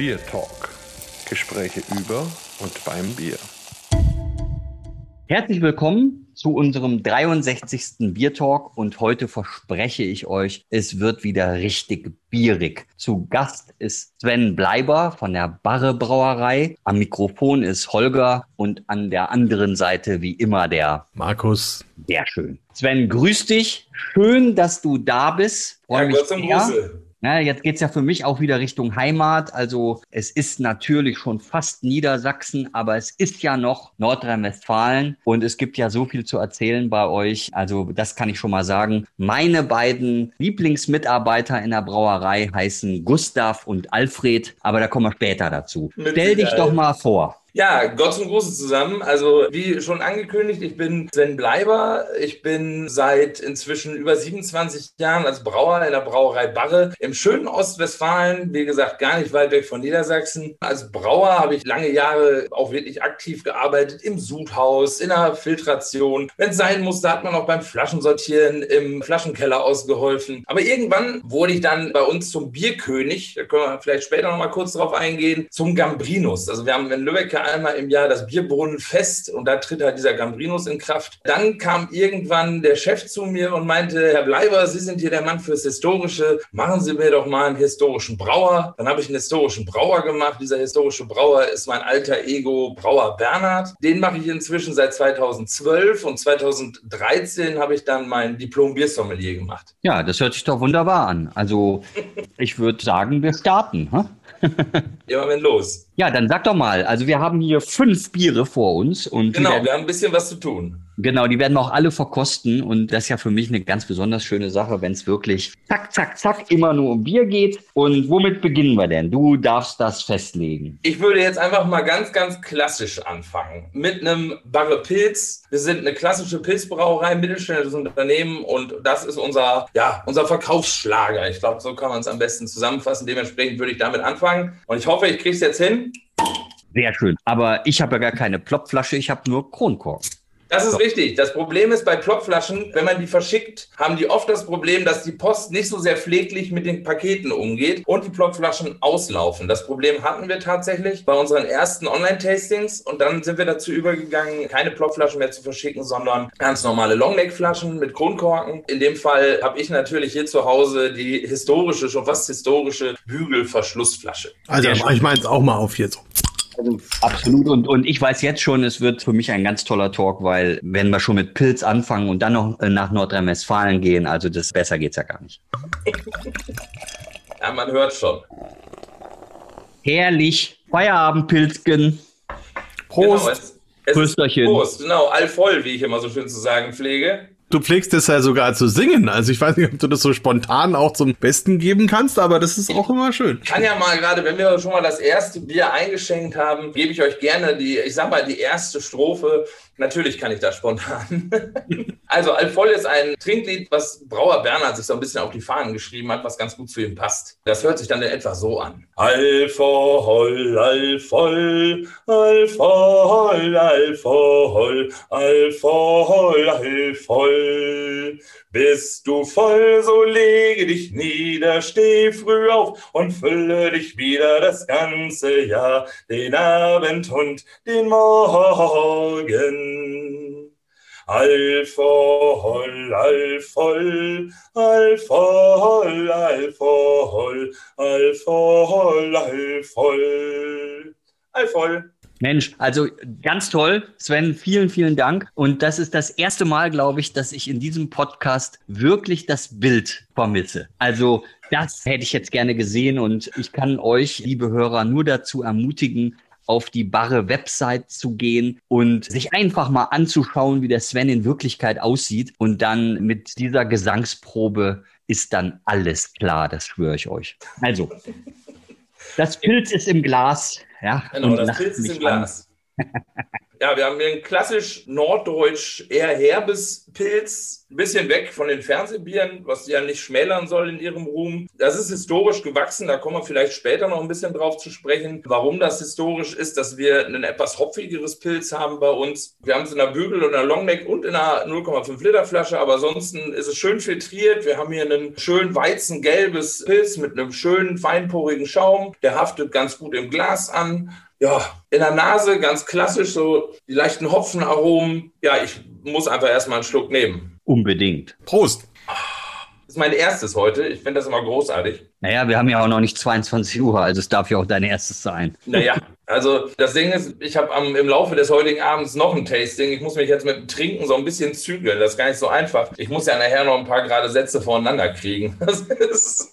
Bier Talk. Gespräche über und beim Bier. Herzlich willkommen zu unserem 63. Bier Talk und heute verspreche ich euch, es wird wieder richtig bierig. Zu Gast ist Sven Bleiber von der Barre Brauerei. Am Mikrofon ist Holger und an der anderen Seite wie immer der Markus. Sehr schön. Sven, grüß dich. Schön, dass du da bist. Freue ja, mich Gott zum Gruße. Na, jetzt geht's ja für mich auch wieder Richtung Heimat. Also es ist natürlich schon fast Niedersachsen, aber es ist ja noch Nordrhein-Westfalen und es gibt ja so viel zu erzählen bei euch. Also das kann ich schon mal sagen. Meine beiden Lieblingsmitarbeiter in der Brauerei heißen Gustav und Alfred, aber da kommen wir später dazu. Mit Stell dich doch mal vor. Ja, Gott zum Gruße zusammen. Also wie schon angekündigt, ich bin Sven Bleiber. Ich bin seit inzwischen über 27 Jahren als Brauer in der Brauerei Barre im schönen Ostwestfalen, wie gesagt, gar nicht weit weg von Niedersachsen. Als Brauer habe ich lange Jahre auch wirklich aktiv gearbeitet im Sudhaus, in der Filtration. Wenn es sein musste, hat man auch beim Flaschensortieren im Flaschenkeller ausgeholfen. Aber irgendwann wurde ich dann bei uns zum Bierkönig, da können wir vielleicht später noch mal kurz drauf eingehen, zum Gambrinus. Also wir haben in Lübeck einmal im Jahr das Bierbrunnenfest und da tritt halt dieser Gambrinus in Kraft. Dann kam irgendwann der Chef zu mir und meinte, Herr Bleiber, Sie sind hier der Mann fürs Historische, machen Sie mir doch mal einen historischen Brauer. Dann habe ich einen historischen Brauer gemacht. Dieser historische Brauer ist mein alter Ego Brauer Bernhard. Den mache ich inzwischen seit 2012 und 2013 habe ich dann mein Diplom Biersommelier gemacht. Ja, das hört sich doch wunderbar an. Also ich würde sagen, wir starten. Hm? ja, wenn los. Ja, dann sag doch mal. Also wir haben hier fünf Biere vor uns und genau, wir haben ein bisschen was zu tun. Genau, die werden wir auch alle verkosten und das ist ja für mich eine ganz besonders schöne Sache, wenn es wirklich zack, zack, zack immer nur um Bier geht. Und womit beginnen wir denn? Du darfst das festlegen. Ich würde jetzt einfach mal ganz, ganz klassisch anfangen mit einem Barre Pilz. Wir sind eine klassische Pilzbrauerei, mittelständisches Unternehmen und das ist unser, ja, unser Verkaufsschlager. Ich glaube, so kann man es am besten zusammenfassen. Dementsprechend würde ich damit anfangen und ich hoffe, ich kriege es jetzt hin. Sehr schön. Aber ich habe ja gar keine Plopflasche, ich habe nur Kronkorken. Das ist so. richtig. Das Problem ist bei Plopflaschen, wenn man die verschickt, haben die oft das Problem, dass die Post nicht so sehr pfleglich mit den Paketen umgeht und die Plopflaschen auslaufen. Das Problem hatten wir tatsächlich bei unseren ersten Online-Tastings und dann sind wir dazu übergegangen, keine Plopflaschen mehr zu verschicken, sondern ganz normale Longneck-Flaschen mit Kronkorken. In dem Fall habe ich natürlich hier zu Hause die historische, schon fast historische Bügelverschlussflasche. Also ich meine es auch mal auf jetzt. Also absolut. Und, und ich weiß jetzt schon, es wird für mich ein ganz toller Talk, weil wenn wir schon mit Pilz anfangen und dann noch äh, nach Nordrhein-Westfalen gehen, also das besser geht's ja gar nicht. Ja, man hört schon. Herrlich. Feierabendpilzgen. Prost. Genau, es, es Prost, genau. All voll, wie ich immer so schön zu sagen pflege. Du pflegst es ja sogar zu singen. Also ich weiß nicht, ob du das so spontan auch zum Besten geben kannst, aber das ist auch immer schön. Ich kann ja mal gerade, wenn wir schon mal das erste Bier eingeschenkt haben, gebe ich euch gerne die, ich sag mal, die erste Strophe Natürlich kann ich das spontan. also Alfoll ist ein Trinklied, was Brauer Bernhard sich so ein bisschen auf die Fahnen geschrieben hat, was ganz gut zu ihm passt. Das hört sich dann etwa so an. Alfoll, Alfoll, Alfoll, Alfoll, Alfoll, Alfoll. Bist du voll, so lege dich nieder, steh früh auf und fülle dich wieder das ganze Jahr, den Abend und den Morgen. Alkohol, Alkohol, Alkohol, Alkohol, Alkohol, Alkohol, Alkohol. Mensch, also ganz toll. Sven, vielen, vielen Dank. Und das ist das erste Mal, glaube ich, dass ich in diesem Podcast wirklich das Bild vermisse. Also das hätte ich jetzt gerne gesehen und ich kann euch, liebe Hörer, nur dazu ermutigen, auf die Barre Website zu gehen und sich einfach mal anzuschauen, wie der Sven in Wirklichkeit aussieht. Und dann mit dieser Gesangsprobe ist dann alles klar, das schwöre ich euch. Also, das Pilz ist im Glas. Ja, genau, das Pilz ist im Glas. Ja, wir haben hier ein klassisch norddeutsch eher herbes Pilz, ein bisschen weg von den Fernsehbieren, was ja nicht schmälern soll in ihrem Ruhm. Das ist historisch gewachsen, da kommen wir vielleicht später noch ein bisschen drauf zu sprechen. Warum das historisch ist, dass wir ein etwas hopfigeres Pilz haben bei uns. Wir haben es in einer Bügel- und einer Longneck und in einer 0,5 Liter Flasche, aber ansonsten ist es schön filtriert. Wir haben hier einen schön weizengelbes Pilz mit einem schönen feinporigen Schaum. Der haftet ganz gut im Glas an ja, in der Nase ganz klassisch so die leichten Hopfenaromen. Ja, ich muss einfach erstmal einen Schluck nehmen. Unbedingt. Prost. Das ist mein erstes heute. Ich finde das immer großartig. Naja, wir haben ja auch noch nicht 22 Uhr, also es darf ja auch dein erstes sein. Naja, also das Ding ist, ich habe im Laufe des heutigen Abends noch ein Tasting. Ich muss mich jetzt mit dem Trinken so ein bisschen zügeln. Das ist gar nicht so einfach. Ich muss ja nachher noch ein paar gerade Sätze voneinander kriegen. Das ist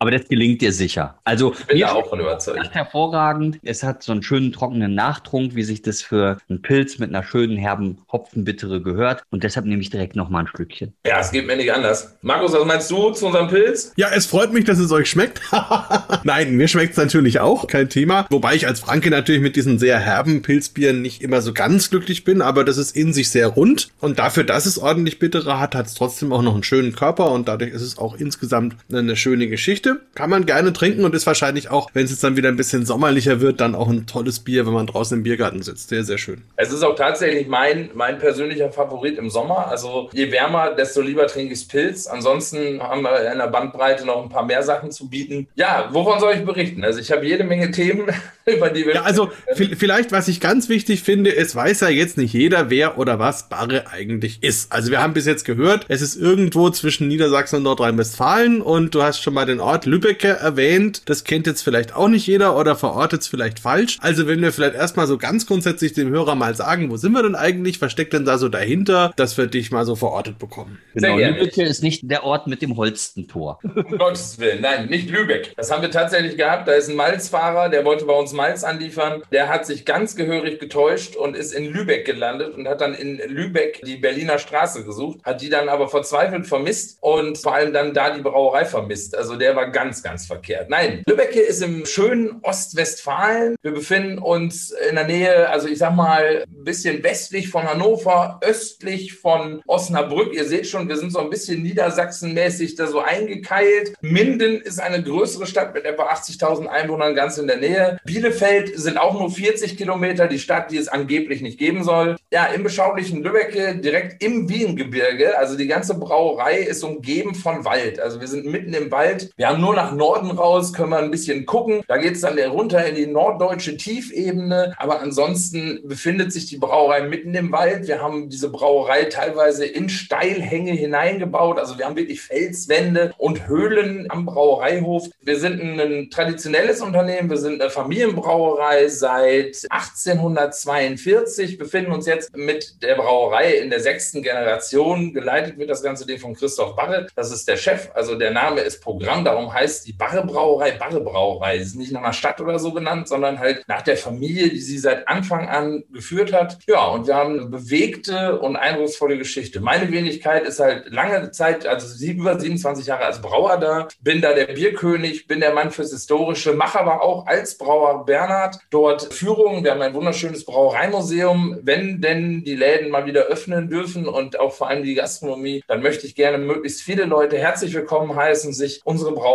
Aber das gelingt dir sicher. Also ich bin da auch von überzeugt. Echt hervorragend. Es hat so einen schönen trockenen Nachtrunk, wie sich das für einen Pilz mit einer schönen herben Hopfenbittere gehört. Und deshalb nehme ich direkt noch mal ein Stückchen. Ja, es geht mir nicht anders. Markus, was meinst du zu unserem Pilz? Ja, es freut mich, dass es euch schmeckt. Nein, mir schmeckt es natürlich auch, kein Thema. Wobei ich als Franke natürlich mit diesen sehr herben Pilzbieren nicht immer so ganz glücklich bin, aber das ist in sich sehr rund. Und dafür, dass es ordentlich bittere hat, hat es trotzdem auch noch einen schönen Körper und dadurch ist es auch insgesamt eine schöne Geschichte. Kann man gerne trinken und ist wahrscheinlich auch, wenn es jetzt dann wieder ein bisschen sommerlicher wird, dann auch ein tolles Bier, wenn man draußen im Biergarten sitzt. Sehr, sehr schön. Es ist auch tatsächlich mein, mein persönlicher Favorit im Sommer. Also je wärmer, desto lieber trinke ich Pilz. Ansonsten haben wir in der Bandbreite noch ein paar mehr Sachen zu bieten. Ja, wovon soll ich berichten? Also ich habe jede Menge Themen, über die wir. Ja, also vielleicht, was ich ganz wichtig finde, es weiß ja jetzt nicht jeder, wer oder was Barre eigentlich ist. Also wir haben bis jetzt gehört, es ist irgendwo zwischen Niedersachsen und Nordrhein-Westfalen und du hast schon mal den Ort Lübbecke erwähnt. Das kennt jetzt vielleicht auch nicht jeder oder verortet es vielleicht falsch. Also wenn wir vielleicht erstmal so ganz grundsätzlich dem Hörer mal sagen, wo sind wir denn eigentlich? Was steckt denn da so dahinter, dass wir dich mal so verortet bekommen? Genau, Lübbecke ist nicht der Ort mit dem Holstentor. Um Gottes Willen, nein, nicht Lübeck. Das haben wir tatsächlich gehabt. Da ist ein Malzfahrer, der wollte bei uns Malz anliefern. Der hat sich ganz gehörig getäuscht und ist in Lübeck gelandet und hat dann in Lübeck die Berliner Straße gesucht, hat die dann aber verzweifelt vermisst und vor allem dann da die Brauerei vermisst. Also der war ganz, ganz verkehrt. Nein, Lübbecke ist im schönen Ostwestfalen. Wir befinden uns in der Nähe, also ich sag mal, ein bisschen westlich von Hannover, östlich von Osnabrück. Ihr seht schon, wir sind so ein bisschen niedersachsenmäßig da so eingekeilt. Minden ist eine größere Stadt mit etwa 80.000 Einwohnern ganz in der Nähe. Bielefeld sind auch nur 40 Kilometer, die Stadt, die es angeblich nicht geben soll. Ja, im beschaulichen Lübbecke, direkt im Wiengebirge. Also die ganze Brauerei ist umgeben von Wald. Also wir sind mitten im Wald. Wir haben nur nach Norden raus, können wir ein bisschen gucken. Da geht es dann runter in die norddeutsche Tiefebene. Aber ansonsten befindet sich die Brauerei mitten im Wald. Wir haben diese Brauerei teilweise in Steilhänge hineingebaut. Also wir haben wirklich Felswände und Höhlen am Brauereihof. Wir sind ein traditionelles Unternehmen. Wir sind eine Familienbrauerei seit 1842, befinden uns jetzt mit der Brauerei in der sechsten Generation. Geleitet wird das ganze Ding von Christoph Barre. Das ist der Chef. Also der Name ist Programm. Darum heißt die Barre Brauerei Barre Brauerei. Sie ist nicht nach einer Stadt oder so genannt, sondern halt nach der Familie, die sie seit Anfang an geführt hat. Ja, und wir haben eine bewegte und eindrucksvolle Geschichte. Meine Wenigkeit ist halt lange Zeit, also über 27 Jahre als Brauer da, bin da der Bierkönig, bin der Mann fürs Historische, mache aber auch als Brauer Bernhard dort Führungen. Wir haben ein wunderschönes Brauereimuseum. Wenn denn die Läden mal wieder öffnen dürfen und auch vor allem die Gastronomie, dann möchte ich gerne möglichst viele Leute herzlich willkommen heißen, sich unsere Brauerei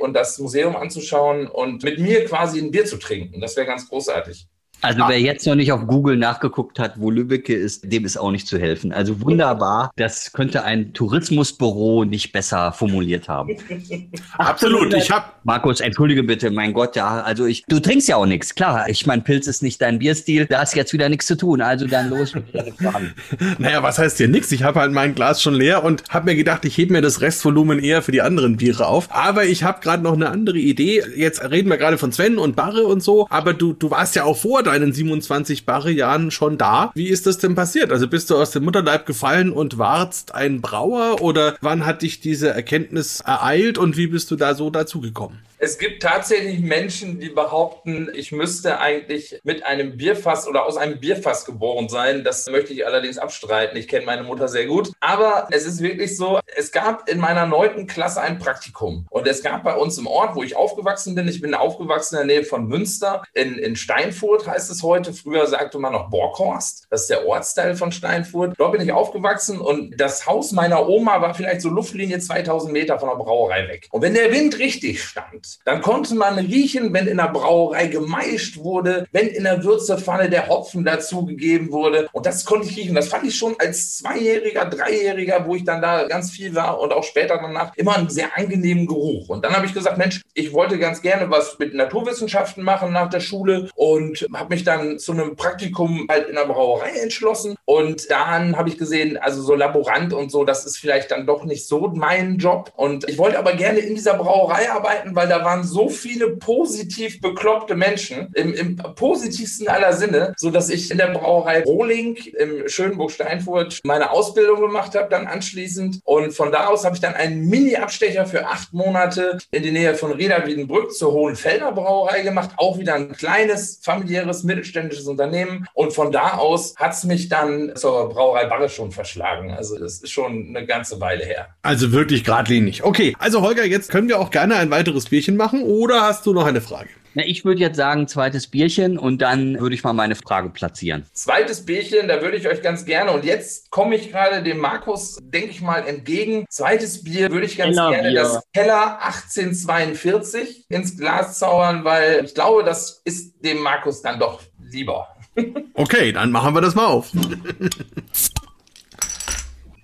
und das Museum anzuschauen und mit mir quasi ein Bier zu trinken. Das wäre ganz großartig. Also wer jetzt noch nicht auf Google nachgeguckt hat, wo Lübbecke ist, dem ist auch nicht zu helfen. Also wunderbar. Das könnte ein Tourismusbüro nicht besser formuliert haben. Absolut. Ich habe Markus, entschuldige bitte, mein Gott, ja, also ich, du trinkst ja auch nichts, klar. Ich mein, Pilz ist nicht dein Bierstil, da ist jetzt wieder nichts zu tun. Also dann los mit deinen Fragen. Naja, was heißt hier nichts? Ich habe halt mein Glas schon leer und habe mir gedacht, ich hebe mir das Restvolumen eher für die anderen Biere auf. Aber ich habe gerade noch eine andere Idee. Jetzt reden wir gerade von Sven und Barre und so, aber du, du warst ja auch vor deinen 27 Barre-Jahren schon da. Wie ist das denn passiert? Also bist du aus dem Mutterleib gefallen und warst ein Brauer oder wann hat dich diese Erkenntnis ereilt und wie bist du da so dazugekommen? Es gibt tatsächlich Menschen, die behaupten, ich müsste eigentlich mit einem Bierfass oder aus einem Bierfass geboren sein. Das möchte ich allerdings abstreiten. Ich kenne meine Mutter sehr gut. Aber es ist wirklich so, es gab in meiner neunten Klasse ein Praktikum. Und es gab bei uns im Ort, wo ich aufgewachsen bin, ich bin aufgewachsen in der Nähe von Münster, in, in Steinfurt heißt es heute. Früher sagte man noch Borkhorst. Das ist der Ortsteil von Steinfurt. Dort bin ich aufgewachsen und das Haus meiner Oma war vielleicht so Luftlinie 2000 Meter von der Brauerei weg. Und wenn der Wind richtig stand, dann konnte man riechen, wenn in der Brauerei gemeischt wurde, wenn in der Würzepfanne der Hopfen dazugegeben wurde. Und das konnte ich riechen. Das fand ich schon als Zweijähriger, Dreijähriger, wo ich dann da ganz viel war und auch später danach immer einen sehr angenehmen Geruch. Und dann habe ich gesagt, Mensch, ich wollte ganz gerne was mit Naturwissenschaften machen nach der Schule und habe mich dann zu einem Praktikum halt in der Brauerei entschlossen. Und dann habe ich gesehen, also so Laborant und so, das ist vielleicht dann doch nicht so mein Job. Und ich wollte aber gerne in dieser Brauerei arbeiten, weil da waren so viele positiv bekloppte Menschen im, im positivsten aller Sinne, so dass ich in der Brauerei Rohling im Schönburg Steinfurt meine Ausbildung gemacht habe, dann anschließend. Und von da aus habe ich dann einen Mini-Abstecher für acht Monate in die Nähe von Reda Wiedenbrück zur Hohenfelder Brauerei gemacht. Auch wieder ein kleines, familiäres, mittelständisches Unternehmen. Und von da aus hat es mich dann zur Brauerei Barre schon verschlagen. Also das ist schon eine ganze Weile her. Also wirklich geradlinig. Okay, also Holger, jetzt können wir auch gerne ein weiteres Bierchen machen. Oder hast du noch eine Frage? Na, ich würde jetzt sagen, zweites Bierchen und dann würde ich mal meine Frage platzieren. Zweites Bierchen, da würde ich euch ganz gerne, und jetzt komme ich gerade dem Markus, denke ich mal, entgegen. Zweites Bier würde ich ganz Kellerbier. gerne das Keller 1842 ins Glas zaubern, weil ich glaube, das ist dem Markus dann doch lieber. Okay, dann machen wir das mal auf.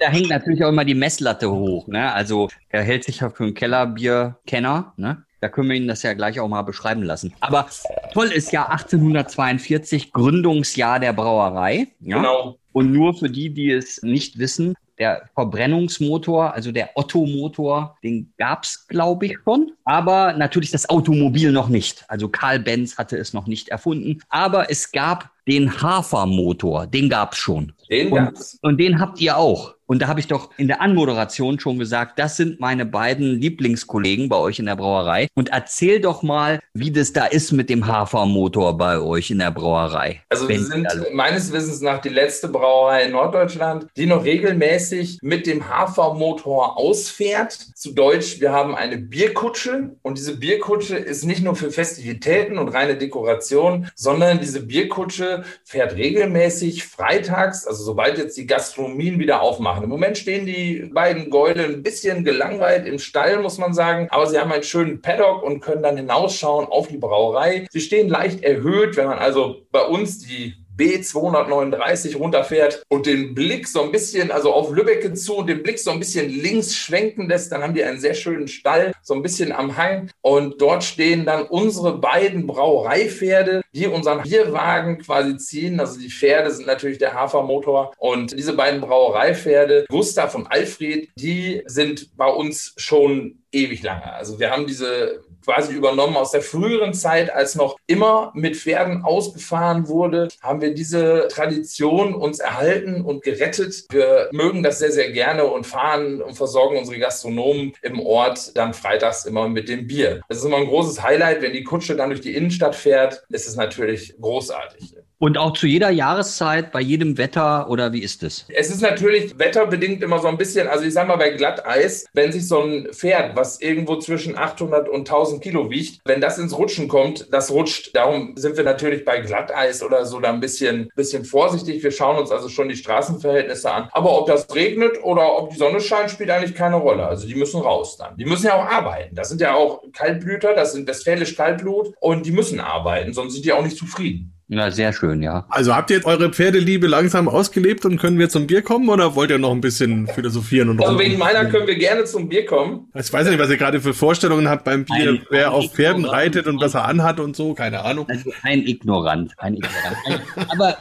Da hängt natürlich auch immer die Messlatte hoch. Ne? Also er hält sich ja für einen Kellerbierkenner. Ne? Da können wir Ihnen das ja gleich auch mal beschreiben lassen. Aber toll ist ja 1842 Gründungsjahr der Brauerei. Ja? Genau. Und nur für die, die es nicht wissen, der Verbrennungsmotor, also der Otto-Motor, den gab's, glaube ich, schon. Aber natürlich das Automobil noch nicht. Also Karl Benz hatte es noch nicht erfunden. Aber es gab den Hafermotor, den gab's schon. Den Und, gab's. und den habt ihr auch. Und da habe ich doch in der Anmoderation schon gesagt, das sind meine beiden Lieblingskollegen bei euch in der Brauerei. Und erzähl doch mal, wie das da ist mit dem Hafermotor bei euch in der Brauerei. Also wir sind also- meines Wissens nach die letzte Brauerei in Norddeutschland, die noch regelmäßig mit dem Hafermotor ausfährt. Zu Deutsch, wir haben eine Bierkutsche und diese Bierkutsche ist nicht nur für Festivitäten und reine Dekoration, sondern diese Bierkutsche fährt regelmäßig freitags, also sobald jetzt die Gastronomien wieder aufmachen. Im Moment stehen die beiden Gäule ein bisschen gelangweilt im Stall, muss man sagen, aber sie haben einen schönen Paddock und können dann hinausschauen auf die Brauerei. Sie stehen leicht erhöht, wenn man also bei uns die B239 runterfährt und den Blick so ein bisschen, also auf Lübbecke zu und den Blick so ein bisschen links schwenken lässt, dann haben die einen sehr schönen Stall, so ein bisschen am Hang. Und dort stehen dann unsere beiden Brauereipferde, die unseren Bierwagen quasi ziehen. Also die Pferde sind natürlich der Hafermotor. Und diese beiden Brauereipferde, Gustav und Alfred, die sind bei uns schon ewig lange. Also wir haben diese quasi übernommen aus der früheren Zeit, als noch immer mit Pferden ausgefahren wurde, haben wir diese Tradition uns erhalten und gerettet. Wir mögen das sehr, sehr gerne und fahren und versorgen unsere Gastronomen im Ort dann freitags immer mit dem Bier. Das ist immer ein großes Highlight, wenn die Kutsche dann durch die Innenstadt fährt, ist es natürlich großartig. Und auch zu jeder Jahreszeit, bei jedem Wetter oder wie ist es? Es ist natürlich wetterbedingt immer so ein bisschen, also ich sag mal bei Glatteis, wenn sich so ein Pferd, was irgendwo zwischen 800 und 1000 Kilo wiegt, wenn das ins Rutschen kommt, das rutscht. Darum sind wir natürlich bei Glatteis oder so da ein bisschen, bisschen vorsichtig. Wir schauen uns also schon die Straßenverhältnisse an. Aber ob das regnet oder ob die Sonne scheint, spielt eigentlich keine Rolle. Also die müssen raus dann. Die müssen ja auch arbeiten. Das sind ja auch Kaltblüter, das sind westfälisch Kaltblut und die müssen arbeiten, sonst sind die auch nicht zufrieden. Ja, sehr schön, ja. Also habt ihr jetzt eure Pferdeliebe langsam ausgelebt und können wir zum Bier kommen oder wollt ihr noch ein bisschen philosophieren und Also rum- wegen meiner können wir gerne zum Bier kommen. Ich weiß nicht, was ihr gerade für Vorstellungen habt beim Bier, Ein- wer ein auf Pferden Ignorant. reitet und was er anhat und so, keine Ahnung. Also ein Ignorant, ein Ignorant. Aber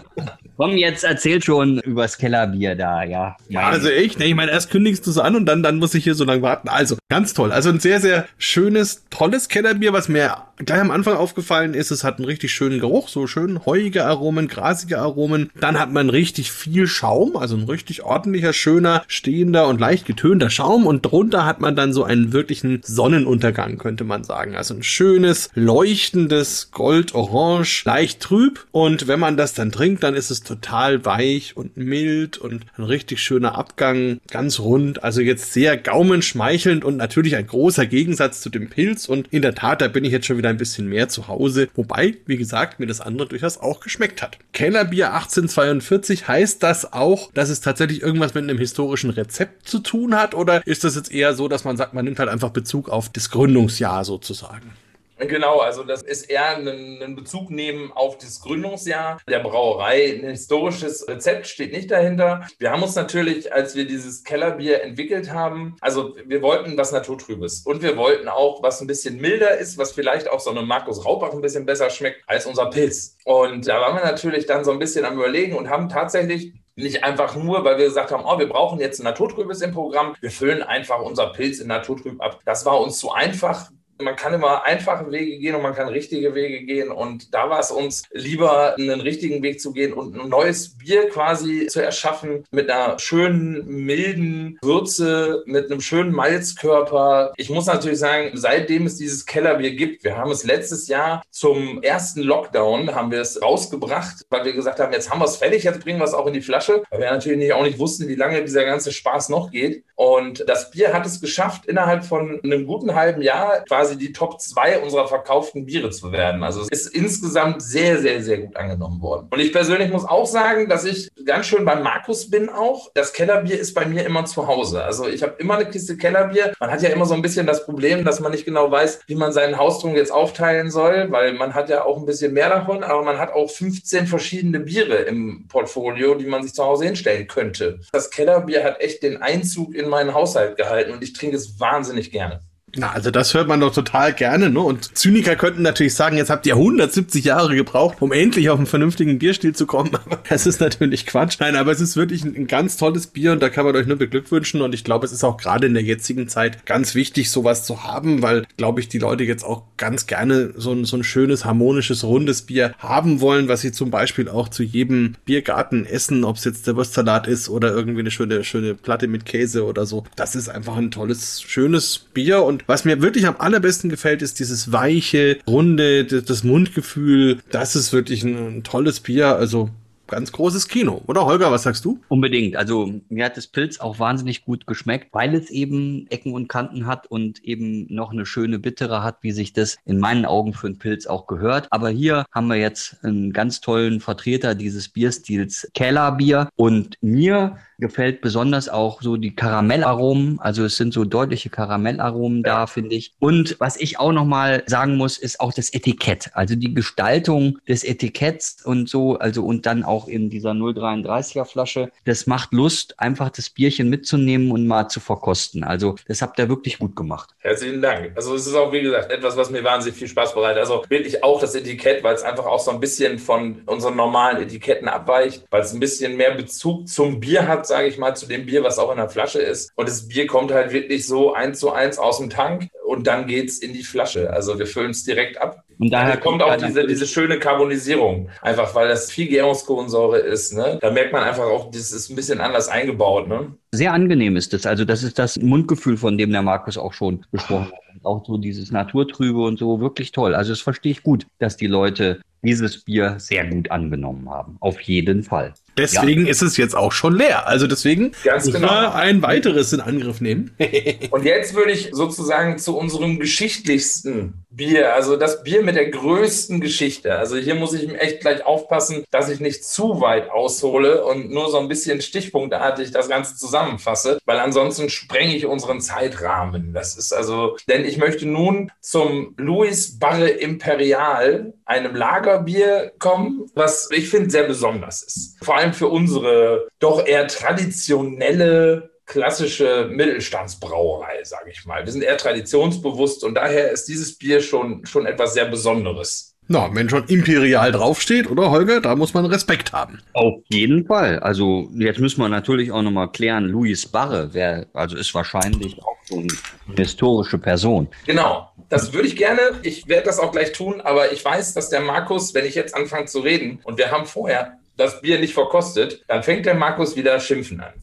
komm, jetzt erzähl schon übers Kellerbier da, ja. Ja, also echt, ne, ich meine, erst kündigst du es an und dann, dann muss ich hier so lange warten. Also, ganz toll. Also ein sehr, sehr schönes, tolles Kellerbier, was mir gleich am Anfang aufgefallen ist, es hat einen richtig schönen Geruch, so schön heuige Aromen, grasige Aromen. Dann hat man richtig viel Schaum, also ein richtig ordentlicher, schöner, stehender und leicht getönter Schaum und drunter hat man dann so einen wirklichen Sonnenuntergang, könnte man sagen. Also ein schönes, leuchtendes Gold-Orange, leicht trüb und wenn man das dann trinkt, dann ist es total weich und mild und ein richtig schöner Abgang, ganz rund. Also jetzt sehr gaumenschmeichelnd und natürlich ein großer Gegensatz zu dem Pilz. Und in der Tat, da bin ich jetzt schon wieder ein bisschen mehr zu Hause. Wobei, wie gesagt, mir das andere durchaus auch geschmeckt hat. Kellerbier 1842 heißt das auch, dass es tatsächlich irgendwas mit einem historischen Rezept zu tun hat? Oder ist das jetzt eher so, dass man sagt, man nimmt halt einfach Bezug auf das Gründungsjahr sozusagen? Genau, also das ist eher ein, Bezug nehmen auf das Gründungsjahr der Brauerei. Ein historisches Rezept steht nicht dahinter. Wir haben uns natürlich, als wir dieses Kellerbier entwickelt haben, also wir wollten was Naturtrübes und wir wollten auch was ein bisschen milder ist, was vielleicht auch so einem Markus Raubach ein bisschen besser schmeckt als unser Pilz. Und da waren wir natürlich dann so ein bisschen am Überlegen und haben tatsächlich nicht einfach nur, weil wir gesagt haben, oh, wir brauchen jetzt ein Naturtrübes im Programm. Wir füllen einfach unser Pilz in Naturtrüb ab. Das war uns zu einfach man kann immer einfache Wege gehen und man kann richtige Wege gehen. Und da war es uns lieber, einen richtigen Weg zu gehen und ein neues Bier quasi zu erschaffen mit einer schönen, milden Würze, mit einem schönen Malzkörper. Ich muss natürlich sagen, seitdem es dieses Kellerbier gibt, wir haben es letztes Jahr zum ersten Lockdown, haben wir es rausgebracht, weil wir gesagt haben, jetzt haben wir es fertig, jetzt bringen wir es auch in die Flasche. Weil wir natürlich nicht, auch nicht wussten, wie lange dieser ganze Spaß noch geht. Und das Bier hat es geschafft, innerhalb von einem guten halben Jahr quasi quasi die Top 2 unserer verkauften Biere zu werden. Also es ist insgesamt sehr, sehr, sehr gut angenommen worden. Und ich persönlich muss auch sagen, dass ich ganz schön beim Markus bin auch. Das Kellerbier ist bei mir immer zu Hause. Also ich habe immer eine Kiste Kellerbier. Man hat ja immer so ein bisschen das Problem, dass man nicht genau weiß, wie man seinen Haustrunk jetzt aufteilen soll, weil man hat ja auch ein bisschen mehr davon, aber man hat auch 15 verschiedene Biere im Portfolio, die man sich zu Hause hinstellen könnte. Das Kellerbier hat echt den Einzug in meinen Haushalt gehalten und ich trinke es wahnsinnig gerne. Na, also das hört man doch total gerne, ne? Und Zyniker könnten natürlich sagen, jetzt habt ihr 170 Jahre gebraucht, um endlich auf einen vernünftigen Bierstil zu kommen. Aber das ist natürlich Quatsch. Nein, aber es ist wirklich ein, ein ganz tolles Bier und da kann man euch nur beglückwünschen. Und ich glaube, es ist auch gerade in der jetzigen Zeit ganz wichtig, sowas zu haben, weil, glaube ich, die Leute jetzt auch ganz gerne so ein, so ein schönes, harmonisches, rundes Bier haben wollen, was sie zum Beispiel auch zu jedem Biergarten essen, ob es jetzt der Wurstsalat ist oder irgendwie eine schöne, schöne Platte mit Käse oder so. Das ist einfach ein tolles, schönes Bier und was mir wirklich am allerbesten gefällt, ist dieses weiche, runde, das Mundgefühl. Das ist wirklich ein, ein tolles Bier. Also ganz großes Kino, oder Holger, was sagst du? Unbedingt. Also mir hat das Pilz auch wahnsinnig gut geschmeckt, weil es eben Ecken und Kanten hat und eben noch eine schöne Bittere hat, wie sich das in meinen Augen für einen Pilz auch gehört. Aber hier haben wir jetzt einen ganz tollen Vertreter dieses Bierstils Kellerbier und mir gefällt besonders auch so die Karamellaromen. Also es sind so deutliche Karamellaromen da, finde ich. Und was ich auch nochmal sagen muss, ist auch das Etikett. Also die Gestaltung des Etiketts und so, also und dann auch in dieser 0,33er Flasche. Das macht Lust, einfach das Bierchen mitzunehmen und mal zu verkosten. Also das habt ihr wirklich gut gemacht. Herzlichen Dank. Also es ist auch, wie gesagt, etwas, was mir wahnsinnig viel Spaß bereitet. Also wirklich auch das Etikett, weil es einfach auch so ein bisschen von unseren normalen Etiketten abweicht, weil es ein bisschen mehr Bezug zum Bier hat, sage ich mal, zu dem Bier, was auch in der Flasche ist. Und das Bier kommt halt wirklich so eins zu eins aus dem Tank und dann geht es in die Flasche. Also wir füllen es direkt ab. Und daher kommt auch diese, diese schöne Carbonisierung. Einfach weil das viel Gärungskohlensäure ist. Ne? Da merkt man einfach auch, das ist ein bisschen anders eingebaut. Ne? Sehr angenehm ist es. Also das ist das Mundgefühl, von dem der Markus auch schon gesprochen hat. Auch so dieses Naturtrübe und so, wirklich toll. Also das verstehe ich gut, dass die Leute dieses Bier sehr gut angenommen haben. Auf jeden Fall. Deswegen ja. ist es jetzt auch schon leer. Also deswegen Ganz genau. wir ein weiteres in Angriff nehmen. Und jetzt würde ich sozusagen zu unserem geschichtlichsten Bier, also das Bier mit der größten Geschichte. Also hier muss ich echt gleich aufpassen, dass ich nicht zu weit aushole und nur so ein bisschen stichpunktartig das Ganze zusammenfasse, weil ansonsten sprenge ich unseren Zeitrahmen. Das ist also, denn ich möchte nun zum Louis Barre Imperial, einem Lagerbier kommen, was ich finde sehr besonders ist. Vor allem für unsere doch eher traditionelle klassische Mittelstandsbrauerei, sage ich mal. Wir sind eher traditionsbewusst und daher ist dieses Bier schon, schon etwas sehr Besonderes. Na, wenn schon Imperial draufsteht, oder Holger, da muss man Respekt haben. Auf jeden Fall. Also jetzt müssen wir natürlich auch nochmal klären, Louis Barre, wer, also ist wahrscheinlich auch so eine historische Person. Genau, das würde ich gerne. Ich werde das auch gleich tun, aber ich weiß, dass der Markus, wenn ich jetzt anfange zu reden, und wir haben vorher das Bier nicht verkostet, dann fängt der Markus wieder schimpfen an.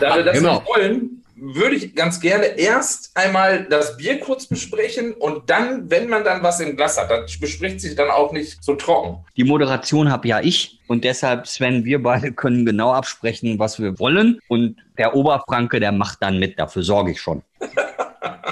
Da wir das genau. nicht wollen, würde ich ganz gerne erst einmal das Bier kurz besprechen und dann, wenn man dann was im Glas hat, dann bespricht sich dann auch nicht so trocken. Die Moderation habe ja ich und deshalb, Sven, wir beide können genau absprechen, was wir wollen und der Oberfranke, der macht dann mit, dafür sorge ich schon.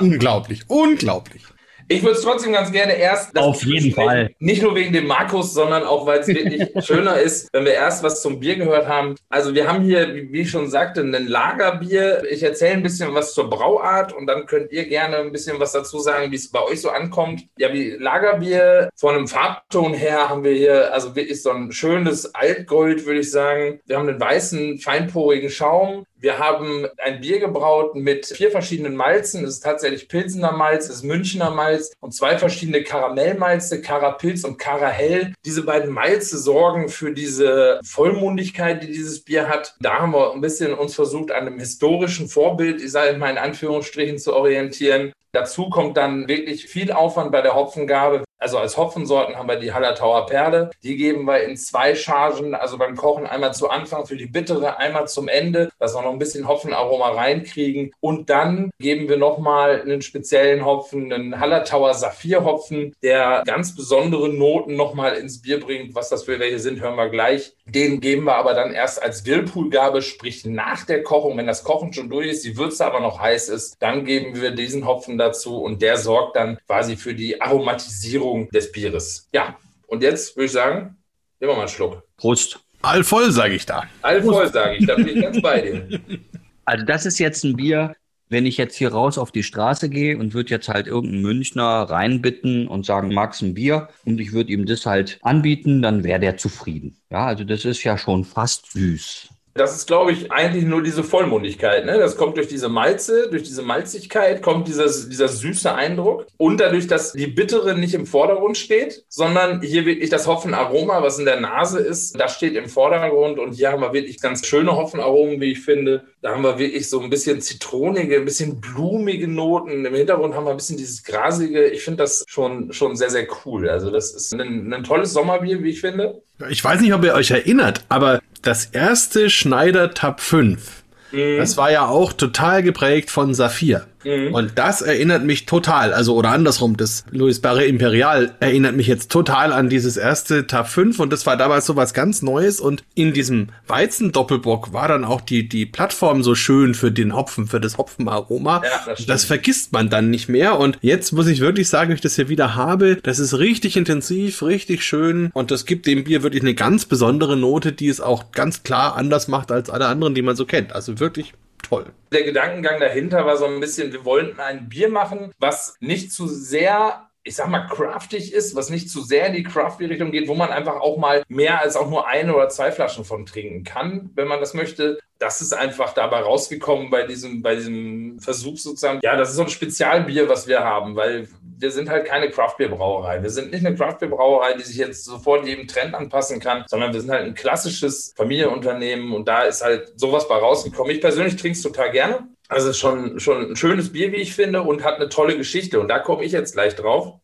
unglaublich, unglaublich. Ich würde es trotzdem ganz gerne erst. Auf jeden Fall. Nicht nur wegen dem Markus, sondern auch, weil es wirklich schöner ist, wenn wir erst was zum Bier gehört haben. Also wir haben hier, wie ich schon sagte, ein Lagerbier. Ich erzähle ein bisschen was zur Brauart und dann könnt ihr gerne ein bisschen was dazu sagen, wie es bei euch so ankommt. Ja, wie Lagerbier von einem Farbton her haben wir hier also wirklich so ein schönes Altgold, würde ich sagen. Wir haben einen weißen, feinporigen Schaum. Wir haben ein Bier gebraut mit vier verschiedenen Malzen. Es ist tatsächlich Pilsener Malz, es ist Münchner Malz und zwei verschiedene Karamellmalze, Karapilz und Karahell. Diese beiden Malze sorgen für diese Vollmundigkeit, die dieses Bier hat. Da haben wir ein bisschen uns versucht, an einem historischen Vorbild, ich sage mal in Anführungsstrichen, zu orientieren. Dazu kommt dann wirklich viel Aufwand bei der Hopfengabe. Also als Hopfensorten haben wir die Hallertauer Perle. Die geben wir in zwei Chargen, also beim Kochen einmal zu Anfang für die bittere, einmal zum Ende, dass wir noch ein bisschen Hopfenaroma reinkriegen. Und dann geben wir nochmal einen speziellen Hopfen, einen Hallertauer Saphirhopfen, der ganz besondere Noten nochmal ins Bier bringt. Was das für welche sind, hören wir gleich. Den geben wir aber dann erst als Whirlpoolgabe, sprich nach der Kochung, wenn das Kochen schon durch ist, die Würze aber noch heiß ist, dann geben wir diesen Hopfen dazu und der sorgt dann quasi für die Aromatisierung des Bieres. Ja, und jetzt würde ich sagen, nehmen wir mal einen Schluck. Prost. All voll, sage ich da. All voll, sage ich, da bin ich ganz bei dir. Also das ist jetzt ein Bier, wenn ich jetzt hier raus auf die Straße gehe und würde jetzt halt irgendeinen Münchner reinbitten und sagen, magst ein Bier und ich würde ihm das halt anbieten, dann wäre der zufrieden. Ja, also das ist ja schon fast süß. Das ist, glaube ich, eigentlich nur diese Vollmundigkeit. Ne? Das kommt durch diese Malze, durch diese Malzigkeit, kommt dieser, dieser süße Eindruck. Und dadurch, dass die Bittere nicht im Vordergrund steht, sondern hier wirklich das Hopfenaroma, was in der Nase ist, das steht im Vordergrund. Und hier haben wir wirklich ganz schöne Hopfenaromen, wie ich finde. Da haben wir wirklich so ein bisschen zitronige, ein bisschen blumige Noten. Im Hintergrund haben wir ein bisschen dieses grasige. Ich finde das schon, schon sehr, sehr cool. Also das ist ein, ein tolles Sommerbier, wie ich finde. Ich weiß nicht, ob ihr euch erinnert, aber das erste Schneider Tab 5, mhm. das war ja auch total geprägt von Saphir. Mhm. Und das erinnert mich total, also oder andersrum, das Louis Barre Imperial erinnert mich jetzt total an dieses erste Tab 5 und das war damals so was ganz Neues und in diesem Weizen-Doppelbock war dann auch die, die Plattform so schön für den Hopfen, für das Hopfenaroma. Ja, das, das, vergisst man dann nicht mehr und jetzt muss ich wirklich sagen, ich das hier wieder habe, das ist richtig intensiv, richtig schön und das gibt dem Bier wirklich eine ganz besondere Note, die es auch ganz klar anders macht als alle anderen, die man so kennt. Also wirklich toll. Der Gedankengang dahinter war so ein bisschen, wir wollten ein Bier machen, was nicht zu sehr ich sag mal, craftig ist, was nicht zu sehr in die Craft-Richtung geht, wo man einfach auch mal mehr als auch nur eine oder zwei Flaschen von trinken kann, wenn man das möchte. Das ist einfach dabei rausgekommen bei diesem, bei diesem Versuch sozusagen. Ja, das ist so ein Spezialbier, was wir haben, weil wir sind halt keine Craftbeer-Brauerei. Wir sind nicht eine Craftbeer-Brauerei, die sich jetzt sofort jedem Trend anpassen kann, sondern wir sind halt ein klassisches Familienunternehmen und da ist halt sowas bei rausgekommen. Ich persönlich trinke es total gerne. Also ist schon, schon ein schönes Bier, wie ich finde, und hat eine tolle Geschichte. Und da komme ich jetzt gleich drauf.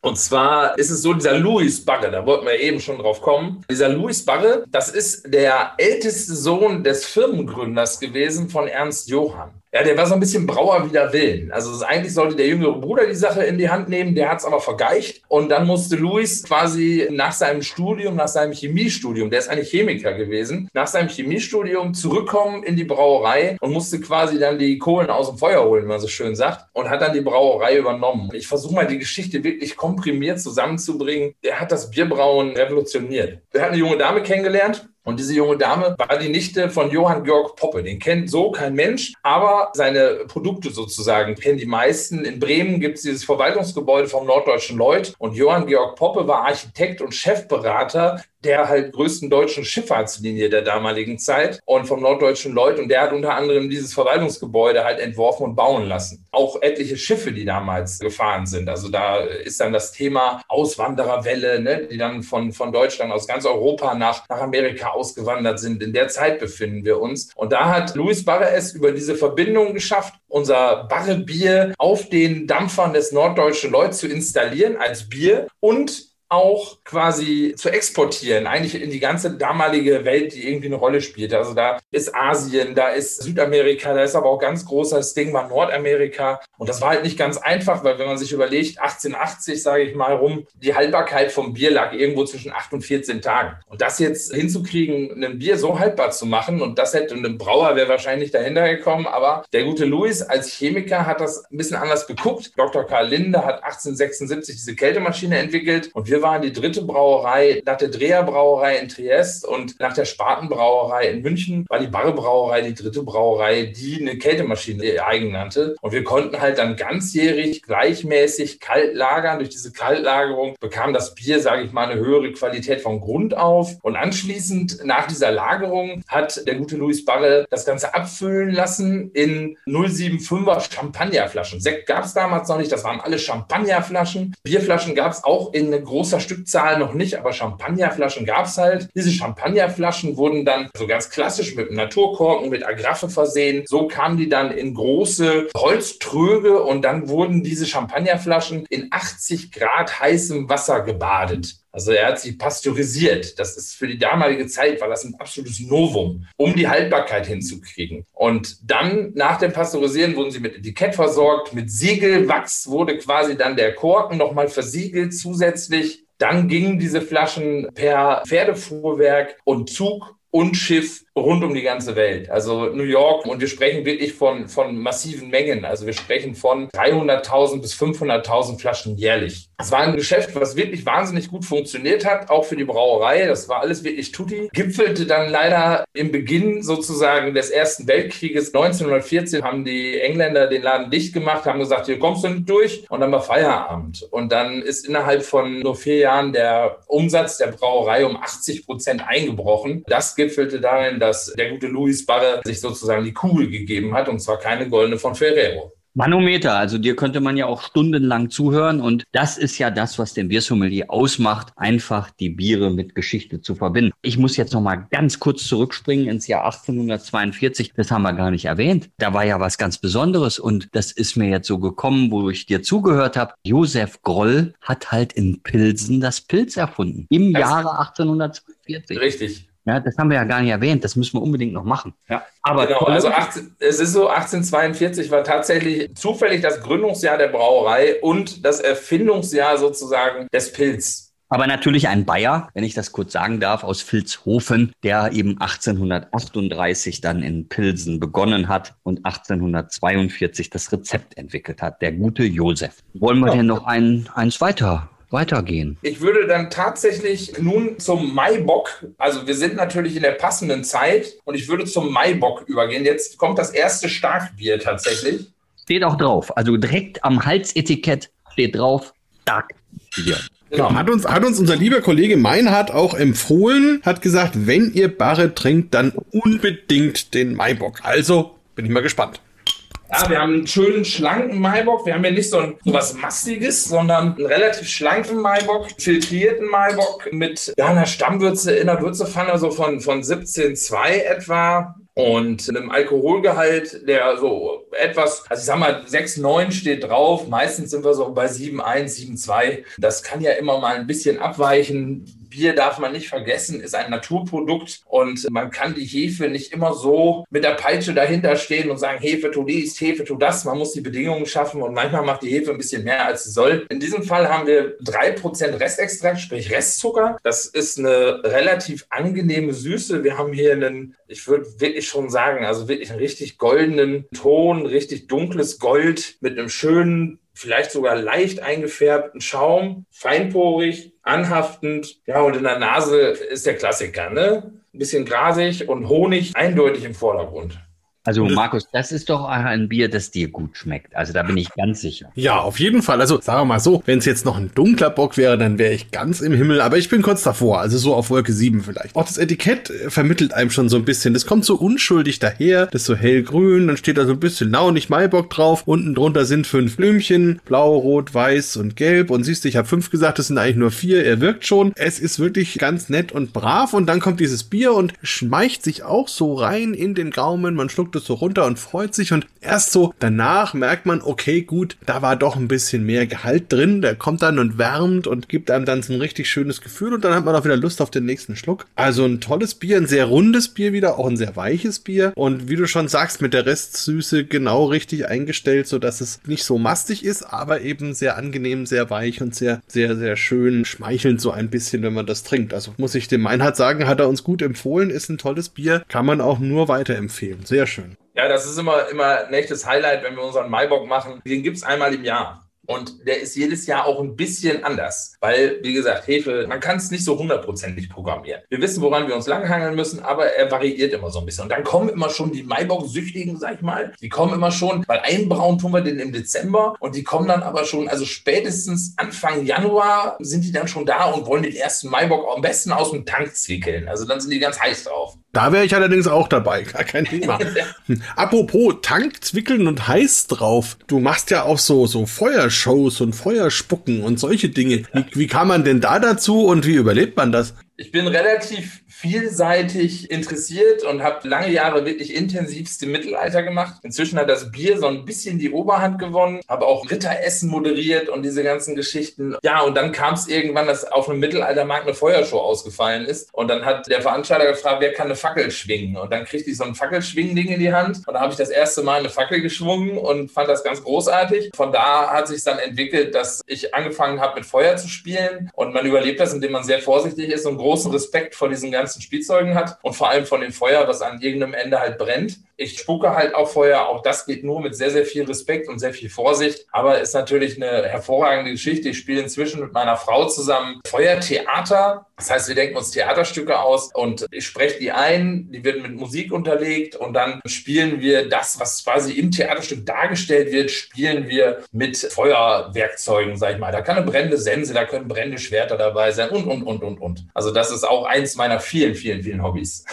Und zwar ist es so, dieser Louis Barre, da wollten wir eben schon drauf kommen. Dieser Louis Barre, das ist der älteste Sohn des Firmengründers gewesen von Ernst Johann. Ja, der war so ein bisschen Brauer wider Willen. Also eigentlich sollte der jüngere Bruder die Sache in die Hand nehmen, der hat es aber vergeicht. Und dann musste Luis quasi nach seinem Studium, nach seinem Chemiestudium, der ist eigentlich Chemiker gewesen, nach seinem Chemiestudium zurückkommen in die Brauerei und musste quasi dann die Kohlen aus dem Feuer holen, wie man so schön sagt, und hat dann die Brauerei übernommen. Ich versuche mal die Geschichte wirklich komprimiert zusammenzubringen. Der hat das Bierbrauen revolutioniert. Er hat eine junge Dame kennengelernt, und diese junge Dame war die Nichte von Johann Georg Poppe. Den kennt so kein Mensch, aber seine Produkte sozusagen kennen die meisten. In Bremen gibt es dieses Verwaltungsgebäude vom Norddeutschen Lloyd und Johann Georg Poppe war Architekt und Chefberater der halt größten deutschen Schifffahrtslinie der damaligen Zeit und vom norddeutschen Lloyd. Und der hat unter anderem dieses Verwaltungsgebäude halt entworfen und bauen lassen. Auch etliche Schiffe, die damals gefahren sind. Also da ist dann das Thema Auswandererwelle, ne, die dann von, von Deutschland aus ganz Europa nach, nach Amerika ausgewandert sind. In der Zeit befinden wir uns. Und da hat Louis Barre es über diese Verbindung geschafft, unser Barrebier auf den Dampfern des norddeutschen Lloyd zu installieren als Bier und auch quasi zu exportieren, eigentlich in die ganze damalige Welt, die irgendwie eine Rolle spielt. Also da ist Asien, da ist Südamerika, da ist aber auch ganz großes Ding war Nordamerika. Und das war halt nicht ganz einfach, weil wenn man sich überlegt, 1880, sage ich mal rum, die Haltbarkeit vom Bier lag irgendwo zwischen 8 und 14 Tagen. Und das jetzt hinzukriegen, ein Bier so haltbar zu machen, und das hätte ein Brauer wäre wahrscheinlich dahinter gekommen, aber der gute Louis als Chemiker hat das ein bisschen anders geguckt. Dr. Karl Linde hat 1876 diese Kältemaschine entwickelt und wir waren die dritte Brauerei nach der Dreher Brauerei in Triest und nach der Spatenbrauerei in München war die Barre Brauerei die dritte Brauerei, die eine Kältemaschine eigen nannte. Und wir konnten halt dann ganzjährig gleichmäßig kalt lagern. Durch diese Kaltlagerung bekam das Bier, sage ich mal, eine höhere Qualität von Grund auf. Und anschließend nach dieser Lagerung hat der gute Louis Barre das Ganze abfüllen lassen in 075er Champagnerflaschen. Sekt gab es damals noch nicht, das waren alle Champagnerflaschen. Bierflaschen gab es auch in großer Stückzahl noch nicht, aber Champagnerflaschen gab es halt. Diese Champagnerflaschen wurden dann so ganz klassisch mit Naturkorken, mit Agraffe versehen. So kamen die dann in große Holztröge und dann wurden diese Champagnerflaschen in 80 Grad heißem Wasser gebadet. Also er hat sie pasteurisiert. Das ist für die damalige Zeit, war das ein absolutes Novum, um die Haltbarkeit hinzukriegen. Und dann nach dem Pasteurisieren wurden sie mit Etikett versorgt, mit Siegelwachs wurde quasi dann der Korken nochmal versiegelt zusätzlich. Dann gingen diese Flaschen per Pferdefuhrwerk und Zug und Schiff rund um die ganze Welt. Also New York und wir sprechen wirklich von, von massiven Mengen. Also wir sprechen von 300.000 bis 500.000 Flaschen jährlich. Es war ein Geschäft, was wirklich wahnsinnig gut funktioniert hat, auch für die Brauerei. Das war alles wirklich tutti. Gipfelte dann leider im Beginn sozusagen des Ersten Weltkrieges. 1914 haben die Engländer den Laden dicht gemacht, haben gesagt, hier kommst du nicht durch und dann war Feierabend. Und dann ist innerhalb von nur vier Jahren der Umsatz der Brauerei um 80 Prozent eingebrochen. Das gipfelte darin, dass der gute Luis Barre sich sozusagen die Kugel gegeben hat, und zwar keine goldene von Ferrero. Manometer, also dir könnte man ja auch stundenlang zuhören und das ist ja das, was den Biersommelier ausmacht, einfach die Biere mit Geschichte zu verbinden. Ich muss jetzt noch mal ganz kurz zurückspringen ins Jahr 1842, das haben wir gar nicht erwähnt. Da war ja was ganz Besonderes und das ist mir jetzt so gekommen, wo ich dir zugehört habe. Josef Groll hat halt in Pilsen das Pilz erfunden im das Jahre 1842. Richtig. Ja, das haben wir ja gar nicht erwähnt. Das müssen wir unbedingt noch machen. Ja, aber genau, also 18, es ist so, 1842 war tatsächlich zufällig das Gründungsjahr der Brauerei und das Erfindungsjahr sozusagen des Pilz. Aber natürlich ein Bayer, wenn ich das kurz sagen darf, aus Vilshofen, der eben 1838 dann in Pilsen begonnen hat und 1842 das Rezept entwickelt hat, der gute Josef. Wollen wir ja. denn noch ein, eins weiter weitergehen? Ich würde dann tatsächlich nun zum Maibock, also wir sind natürlich in der passenden Zeit und ich würde zum Maibock übergehen. Jetzt kommt das erste Starkbier tatsächlich. Steht auch drauf, also direkt am Halsetikett steht drauf Starkbier. Genau. Hat uns, hat uns unser lieber Kollege Meinhard auch empfohlen, hat gesagt, wenn ihr Barre trinkt, dann unbedingt den Maibock. Also bin ich mal gespannt. Ja, wir haben einen schönen, schlanken Maibock. Wir haben ja nicht so, ein, so was Mastiges, sondern einen relativ schlanken Maibock, filtrierten Maibock mit ja, einer Stammwürze in der Würzepfanne, so von, von 17,2 etwa und einem Alkoholgehalt, der so etwas, also ich sag mal, 6,9 steht drauf. Meistens sind wir so bei 7,1, 7,2. Das kann ja immer mal ein bisschen abweichen. Bier darf man nicht vergessen, ist ein Naturprodukt und man kann die Hefe nicht immer so mit der Peitsche dahinter stehen und sagen, Hefe tu dies, Hefe tu das. Man muss die Bedingungen schaffen und manchmal macht die Hefe ein bisschen mehr, als sie soll. In diesem Fall haben wir 3% Restextrakt, sprich Restzucker. Das ist eine relativ angenehme Süße. Wir haben hier einen, ich würde wirklich schon sagen, also wirklich einen richtig goldenen Ton, richtig dunkles Gold mit einem schönen vielleicht sogar leicht eingefärbten Schaum, feinporig, anhaftend. Ja, und in der Nase ist der Klassiker, ne? Ein bisschen grasig und Honig eindeutig im Vordergrund. Also Markus, das ist doch ein Bier, das dir gut schmeckt. Also da bin ich ganz sicher. Ja, auf jeden Fall. Also sagen wir mal so, wenn es jetzt noch ein dunkler Bock wäre, dann wäre ich ganz im Himmel. Aber ich bin kurz davor, also so auf Wolke 7 vielleicht. Auch das Etikett äh, vermittelt einem schon so ein bisschen. Das kommt so unschuldig daher. Das ist so hellgrün. Dann steht da so ein bisschen launig Maibock drauf. Unten drunter sind fünf Blümchen. Blau, Rot, Weiß und Gelb. Und siehst du, ich habe fünf gesagt, das sind eigentlich nur vier. Er wirkt schon. Es ist wirklich ganz nett und brav. Und dann kommt dieses Bier und schmeicht sich auch so rein in den Gaumen. Man schluckt schluckt es so runter und freut sich und erst so danach merkt man, okay, gut, da war doch ein bisschen mehr Gehalt drin, der kommt dann und wärmt und gibt einem dann so ein richtig schönes Gefühl und dann hat man auch wieder Lust auf den nächsten Schluck. Also ein tolles Bier, ein sehr rundes Bier wieder, auch ein sehr weiches Bier und wie du schon sagst, mit der Restsüße genau richtig eingestellt, so dass es nicht so mastig ist, aber eben sehr angenehm, sehr weich und sehr, sehr, sehr schön schmeichelnd so ein bisschen, wenn man das trinkt. Also muss ich dem Meinhard sagen, hat er uns gut empfohlen, ist ein tolles Bier, kann man auch nur weiterempfehlen. Sehr schön. Ja, das ist immer, immer ein echtes Highlight, wenn wir unseren Maibock machen. Den gibt es einmal im Jahr. Und der ist jedes Jahr auch ein bisschen anders, weil, wie gesagt, Hefe, man kann es nicht so hundertprozentig programmieren. Wir wissen, woran wir uns langhangeln müssen, aber er variiert immer so ein bisschen. Und dann kommen immer schon die Maibock-Süchtigen, sag ich mal, die kommen immer schon, weil einbrauen tun wir den im Dezember und die kommen dann aber schon, also spätestens Anfang Januar sind die dann schon da und wollen den ersten Maibock am besten aus dem Tank zwickeln. Also dann sind die ganz heiß drauf. Da wäre ich allerdings auch dabei, gar kein Thema. Apropos Tank, Zwickeln und heiß drauf. Du machst ja auch so, so Feuershows und Feuerspucken und solche Dinge. Wie, wie kam man denn da dazu und wie überlebt man das? Ich bin relativ vielseitig interessiert und habe lange Jahre wirklich intensivste Mittelalter gemacht. Inzwischen hat das Bier so ein bisschen die Oberhand gewonnen, habe auch Ritteressen moderiert und diese ganzen Geschichten. Ja, und dann kam es irgendwann, dass auf einem Mittelaltermarkt eine Feuershow ausgefallen ist. Und dann hat der Veranstalter gefragt, wer kann eine Fackel schwingen? Und dann kriegte ich so ein Fackelschwingen-Ding in die Hand. Und da habe ich das erste Mal eine Fackel geschwungen und fand das ganz großartig. Von da hat sich dann entwickelt, dass ich angefangen habe, mit Feuer zu spielen. Und man überlebt das, indem man sehr vorsichtig ist und großen Respekt vor diesen ganzen Spielzeugen hat und vor allem von dem Feuer, was an irgendeinem Ende halt brennt. Ich spucke halt auch Feuer. Auch das geht nur mit sehr, sehr viel Respekt und sehr viel Vorsicht. Aber ist natürlich eine hervorragende Geschichte. Ich spiele inzwischen mit meiner Frau zusammen Feuertheater. Das heißt, wir denken uns Theaterstücke aus und ich spreche die ein. Die werden mit Musik unterlegt und dann spielen wir das, was quasi im Theaterstück dargestellt wird, spielen wir mit Feuerwerkzeugen, sag ich mal. Da kann eine brennende Sense, da können brennende Schwerter dabei sein und, und, und, und, und. Also das ist auch eins meiner vielen, vielen, vielen Hobbys.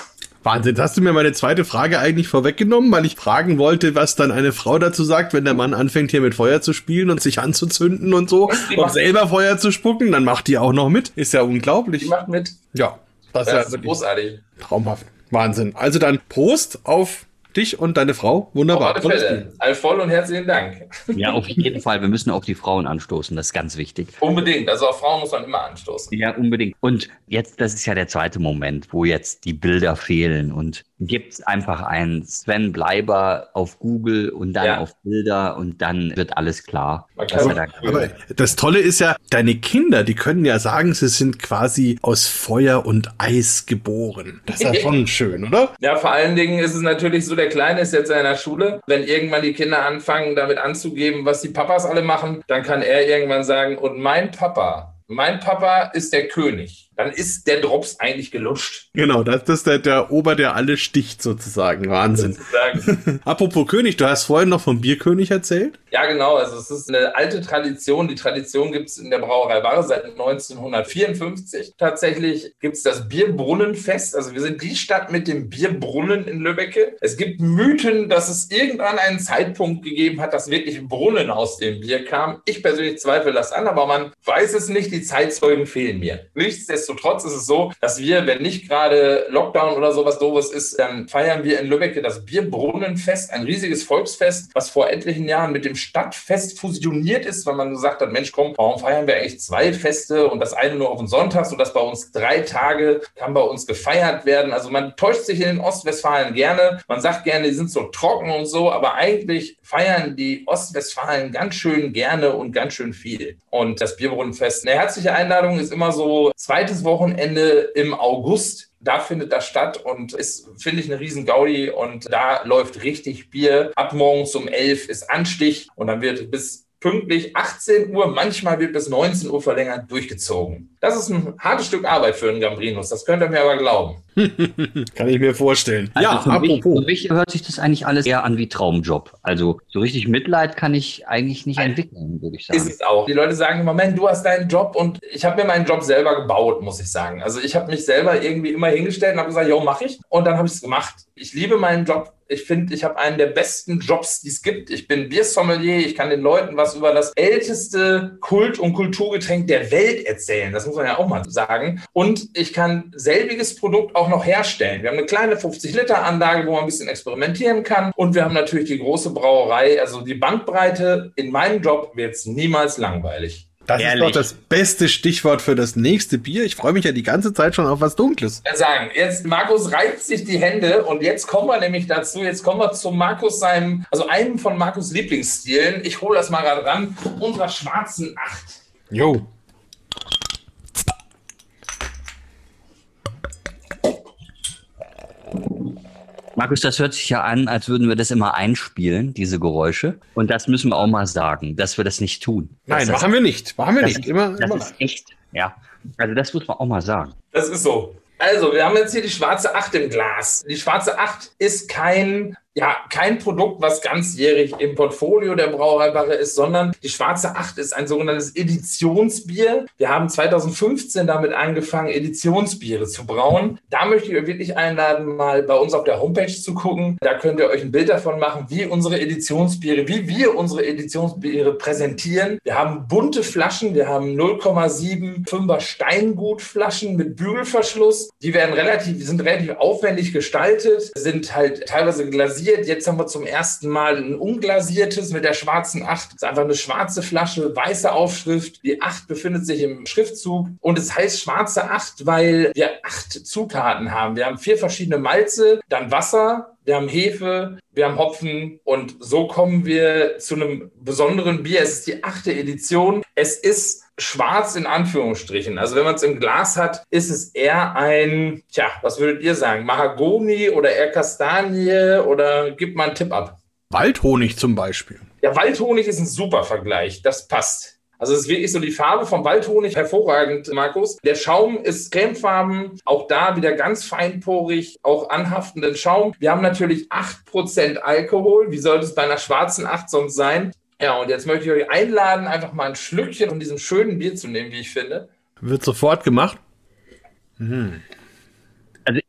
Wahnsinn, hast du mir meine zweite Frage eigentlich vorweggenommen, weil ich fragen wollte, was dann eine Frau dazu sagt, wenn der Mann anfängt hier mit Feuer zu spielen und sich anzuzünden und so und selber Feuer zu spucken, dann macht die auch noch mit. Ist ja unglaublich. Die macht mit. Ja, das, das ist ja großartig. Traumhaft. Wahnsinn. Also dann Prost auf dich und deine Frau. Wunderbar. Auf alle Fälle. All voll und herzlichen Dank. Ja, auf jeden Fall. Wir müssen auf die Frauen anstoßen. Das ist ganz wichtig. Unbedingt. Also auf Frauen muss man immer anstoßen. Ja, unbedingt. Und jetzt, das ist ja der zweite Moment, wo jetzt die Bilder fehlen und gibt einfach einen Sven Bleiber auf Google und dann Ja. auf Bilder und dann wird alles klar. Er da. Aber das Tolle ist ja, deine Kinder, die können ja sagen, sie sind quasi aus Feuer und Eis geboren. Das ist ja schon schön, oder? Ja, vor allen Dingen ist es natürlich so, der Kleine ist jetzt in der Schule. Wenn irgendwann die Kinder anfangen, damit anzugeben, was die Papas alle machen, dann kann er irgendwann sagen, und mein Papa, mein Papa ist der König. Dann ist der Drops eigentlich gelutscht. Genau, das, ist der, der Ober, der alle sticht sozusagen. Wahnsinn. Sozusagen. Apropos König, du hast vorhin noch vom Bierkönig erzählt? Ja, genau. Also es ist eine alte Tradition. Die Tradition gibt es in der Brauerei Barre seit 1954. Tatsächlich gibt es das Bierbrunnenfest. Also wir sind die Stadt mit dem Bierbrunnen in Lübbecke. Es gibt Mythen, dass es irgendwann einen Zeitpunkt gegeben hat, dass wirklich Brunnen aus dem Bier kam. Ich persönlich zweifle das an, aber man weiß es nicht. Die Zeitzeugen fehlen mir. Nichtsdestotrotz ist es so, dass wir, wenn nicht gerade Lockdown oder sowas doofes ist, dann feiern wir in Lübbecke das Bierbrunnenfest, ein riesiges Volksfest, was vor etlichen Jahren mit dem Stadtfest fusioniert ist, weil man gesagt hat, Mensch, komm, warum feiern wir eigentlich zwei Feste und das eine nur auf den Sonntag, sodass bei uns drei Tage kann bei uns gefeiert werden. Also man täuscht sich in den Ostwestfalen gerne. Man sagt gerne, die sind so trocken und so, aber eigentlich feiern die Ostwestfalen ganz schön gerne und ganz schön viel. Und das Bierbrunnenfest, eine herzliche Einladung ist immer so zweites Wochenende im August. Da findet das statt und ist, finde ich, eine riesen Gaudi und da läuft richtig Bier. Ab morgens um 11 ist Anstich und dann wird bis pünktlich 18 Uhr, manchmal wird bis 19 Uhr verlängert, durchgezogen. Das ist ein hartes Stück Arbeit für einen Gambrinus, das könnt ihr mir aber glauben. Kann ich mir vorstellen. ja, Also für mich, apropos. für mich hört sich das eigentlich alles eher an wie Traumjob. Also so richtig Mitleid kann ich eigentlich nicht entwickeln, würde ich Ist sagen. es auch. Die Leute sagen immer, Mensch, du hast deinen Job und ich habe mir meinen Job selber gebaut, muss ich sagen. Also ich habe mich selber irgendwie immer hingestellt und habe gesagt, jo, mach ich. Und dann habe ich es gemacht. Ich liebe meinen Job. Ich finde, ich habe einen der besten Jobs, die es gibt. Ich bin Biersommelier. Ich kann den Leuten was über das älteste Kult- und Kulturgetränk der Welt erzählen. Das muss man ja auch mal sagen. Und ich kann selbiges Produkt auch noch herstellen. Wir haben eine kleine 50-Liter-Anlage, wo man ein bisschen experimentieren kann. Und wir haben natürlich die große Brauerei. Also die Bandbreite in meinem Job wird es niemals langweilig. Das Ehrlich? ist doch das beste Stichwort für das nächste Bier. Ich freue mich ja die ganze Zeit schon auf was Dunkles. Ich sagen, jetzt Markus reibt sich die Hände und jetzt kommen wir nämlich dazu. Jetzt kommen wir zu Markus seinem, also einem von Markus Lieblingsstilen. Ich hole das mal gerade ran. Unserer schwarzen Acht. Jo. Markus, das hört sich ja an, als würden wir das immer einspielen, diese Geräusche. Und das müssen wir auch mal sagen, dass wir das nicht tun. Nein, machen wir nicht. Machen wir nicht. Ist, immer, das immer. ist echt, ja. Also das muss man auch mal sagen. Das ist so. Also, wir haben jetzt hier die schwarze Acht im Glas. Die schwarze Acht ist kein ja kein Produkt, was ganzjährig im Portfolio der Brauereibarre ist, sondern die Schwarze Acht ist ein sogenanntes Editionsbier. Wir haben 2015 damit angefangen, Editionsbiere zu brauen. Da möchte ich euch wirklich einladen, mal bei uns auf der Homepage zu gucken. Da könnt ihr euch ein Bild davon machen, wie unsere Editionsbiere, wie wir unsere Editionsbiere präsentieren. Wir haben bunte Flaschen, wir haben 0,75er Steingutflaschen mit Bügelverschluss. Die werden relativ, sind relativ aufwendig gestaltet, sind halt teilweise glasiert glasiert. Jetzt haben wir zum ersten Mal ein unglasiertes mit der schwarzen 8. Das ist einfach eine schwarze Flasche, weiße Aufschrift. Die 8 befindet sich im Schriftzug und es heißt schwarze 8, weil wir acht Zutaten haben. Wir haben vier verschiedene Malze, dann Wasser, wir haben Hefe, wir haben Hopfen und so kommen wir zu einem besonderen Bier. Es ist die achte Edition. Es ist schwarz in Anführungsstrichen. Also wenn man es im Glas hat, ist es eher ein, tja, was würdet ihr sagen? Mahagoni oder eher Kastanie oder gibt mal einen Tipp ab? Waldhonig zum Beispiel. Ja, Waldhonig ist ein super Vergleich. Das passt. Also es ist wirklich so die Farbe vom Waldhonig hervorragend, Markus. Der Schaum ist cremefarben, auch da wieder ganz feinporig, auch anhaftenden Schaum. Wir haben natürlich 8% Alkohol. Wie sollte es bei einer schwarzen 8 sonst sein? Ja, und jetzt möchte ich euch einladen, einfach mal ein Schlückchen von diesem schönen Bier zu nehmen, wie ich finde. Wird sofort gemacht. Mhm. Also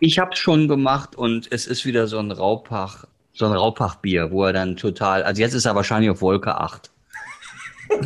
ich habe es schon gemacht und es ist wieder so ein Raupach, so ein Raupachbier, wo er dann total, also jetzt ist er wahrscheinlich auf Wolke 8.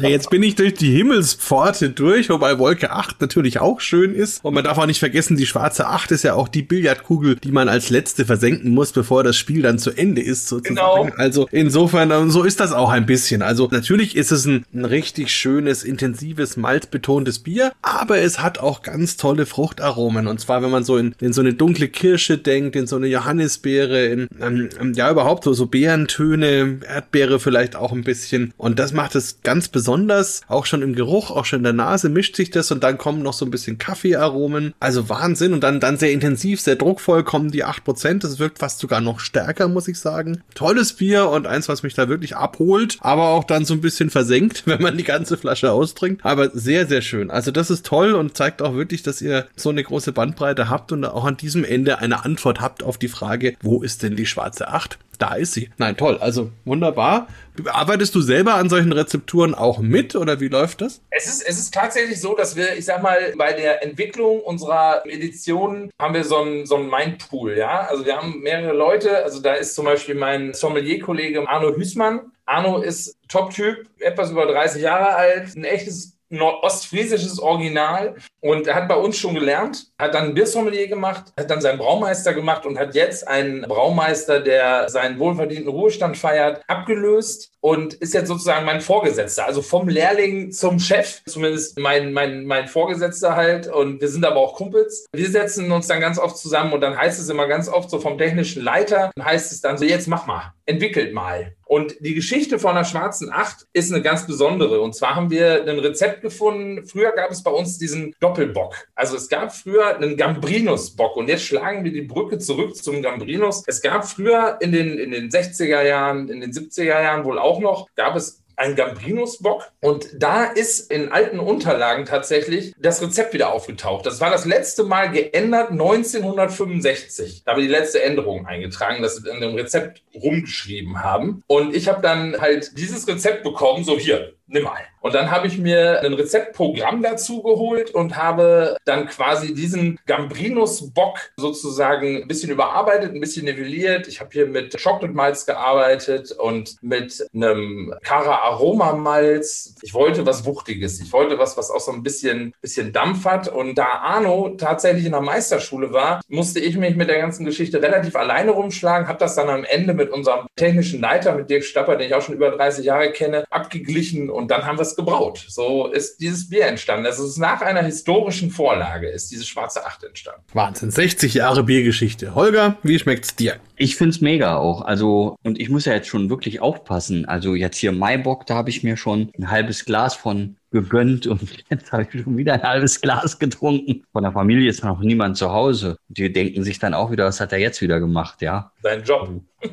Ja, jetzt bin ich durch die Himmelspforte durch, wobei Wolke 8 natürlich auch schön ist. Und man darf auch nicht vergessen, die schwarze 8 ist ja auch die Billardkugel, die man als letzte versenken muss, bevor das Spiel dann zu Ende ist, sozusagen. Genau. Also insofern, so ist das auch ein bisschen. Also natürlich ist es ein, ein richtig schönes, intensives, malzbetontes Bier, aber es hat auch ganz tolle Fruchtaromen. Und zwar, wenn man so in, in so eine dunkle Kirsche denkt, in so eine Johannisbeere, in, ähm, ja überhaupt so, so Beerentöne, Erdbeere vielleicht auch ein bisschen. Und das macht es ganz besonders, auch schon im Geruch, auch schon in der Nase mischt sich das und dann kommen noch so ein bisschen Kaffeearomen. Also Wahnsinn und dann, dann sehr intensiv, sehr druckvoll kommen die 8%. Das wirkt fast sogar noch stärker, muss ich sagen. Tolles Bier und eins, was mich da wirklich abholt, aber auch dann so ein bisschen versenkt, wenn man die ganze Flasche austrinkt. Aber sehr, sehr schön. Also das ist toll und zeigt auch wirklich, dass ihr so eine große Bandbreite habt und auch an diesem Ende eine Antwort habt auf die Frage, wo ist denn die schwarze 8? Da ist sie. Nein, toll. Also wunderbar. Arbeitest du selber an solchen Rezepturen auch mit oder wie läuft das? Es ist, es ist tatsächlich so, dass wir, ich sag mal, bei der Entwicklung unserer Edition haben wir so einen, so einen Mindpool, ja. Also wir haben mehrere Leute. Also da ist zum Beispiel mein Sommelier-Kollege Arno Hüßmann. Arno ist Top-Typ, etwas über 30 Jahre alt, ein echtes ostfriesisches Original und er hat bei uns schon gelernt, hat dann ein Biersommelier gemacht, hat dann seinen Braumeister gemacht und hat jetzt einen Braumeister, der seinen wohlverdienten Ruhestand feiert, abgelöst und ist jetzt sozusagen mein Vorgesetzter. Also vom Lehrling zum Chef, zumindest mein, mein, mein Vorgesetzter halt. Und wir sind aber auch Kumpels. Wir setzen uns dann ganz oft zusammen und dann heißt es immer ganz oft so vom technischen Leiter, heißt es dann so, jetzt mach mal, entwickelt mal. Und die Geschichte von der schwarzen Acht ist eine ganz besondere. Und zwar haben wir ein Rezept gefunden. Früher gab es bei uns diesen Doppelbock. Also es gab früher einen Gambrinus-Bock. Und jetzt schlagen wir die Brücke zurück zum Gambrinus. Es gab früher in den, in den 60er Jahren, in den 70er Jahren wohl auch auch noch, gab es ein Gambrinus-Bock. Und da ist in alten Unterlagen tatsächlich das Rezept wieder aufgetaucht. Das war das letzte Mal geändert 1965. Da haben wir die letzte Änderung eingetragen, dass wir in dem Rezept rumgeschrieben haben. Und ich habe dann halt dieses Rezept bekommen, so hier, nimm mal. Und dann habe ich mir ein Rezeptprogramm dazu geholt und habe dann quasi diesen Gambrinus-Bock sozusagen ein bisschen überarbeitet, ein bisschen nivelliert. Ich habe hier mit Chocolate Malz gearbeitet und mit einem Cara Aroma Malz. Ich wollte was Wuchtiges. Ich wollte was, was auch so ein bisschen, bisschen Dampf hat. Und da Arno tatsächlich in der Meisterschule war, musste ich mich mit der ganzen Geschichte relativ alleine rumschlagen, habe das dann am Ende mit unserem technischen Leiter, mit Dirk Stapper, den ich auch schon über 30 Jahre kenne, abgeglichen und dann haben wir es gebraut. So ist dieses Bier entstanden. Also es ist nach einer historischen Vorlage ist diese schwarze Acht entstanden. Wahnsinn, 60 Jahre Biergeschichte. Holger, wie schmeckt's dir? Ich find's mega auch. Also, und ich muss ja jetzt schon wirklich aufpassen. Also jetzt hier Maibock, da habe ich mir schon ein halbes Glas von gegönnt und jetzt habe ich schon wieder ein halbes Glas getrunken. Von der Familie ist noch niemand zu Hause. Die denken sich dann auch wieder, was hat er jetzt wieder gemacht, ja? Sein Job.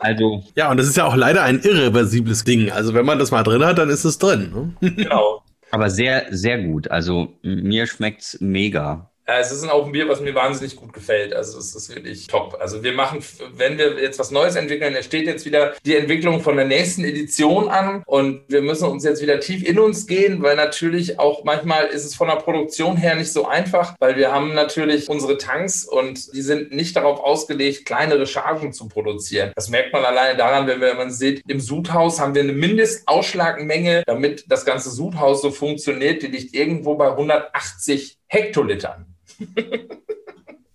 Also. Ja, und das ist ja auch leider ein irreversibles Ding. Also wenn man das mal drin hat, dann ist es drin. Ne? Genau. Aber sehr, sehr gut. Also mir schmeckt's mega. Es ist auch ein Bier, was mir wahnsinnig gut gefällt. Also es ist wirklich top. Also wir machen, wenn wir jetzt was Neues entwickeln, steht jetzt wieder die Entwicklung von der nächsten Edition an und wir müssen uns jetzt wieder tief in uns gehen, weil natürlich auch manchmal ist es von der Produktion her nicht so einfach, weil wir haben natürlich unsere Tanks und die sind nicht darauf ausgelegt, kleinere Chargen zu produzieren. Das merkt man alleine daran, wenn man sieht, im Sudhaus haben wir eine Mindestausschlagmenge, damit das ganze Sudhaus so funktioniert, die liegt irgendwo bei 180 Hektolitern.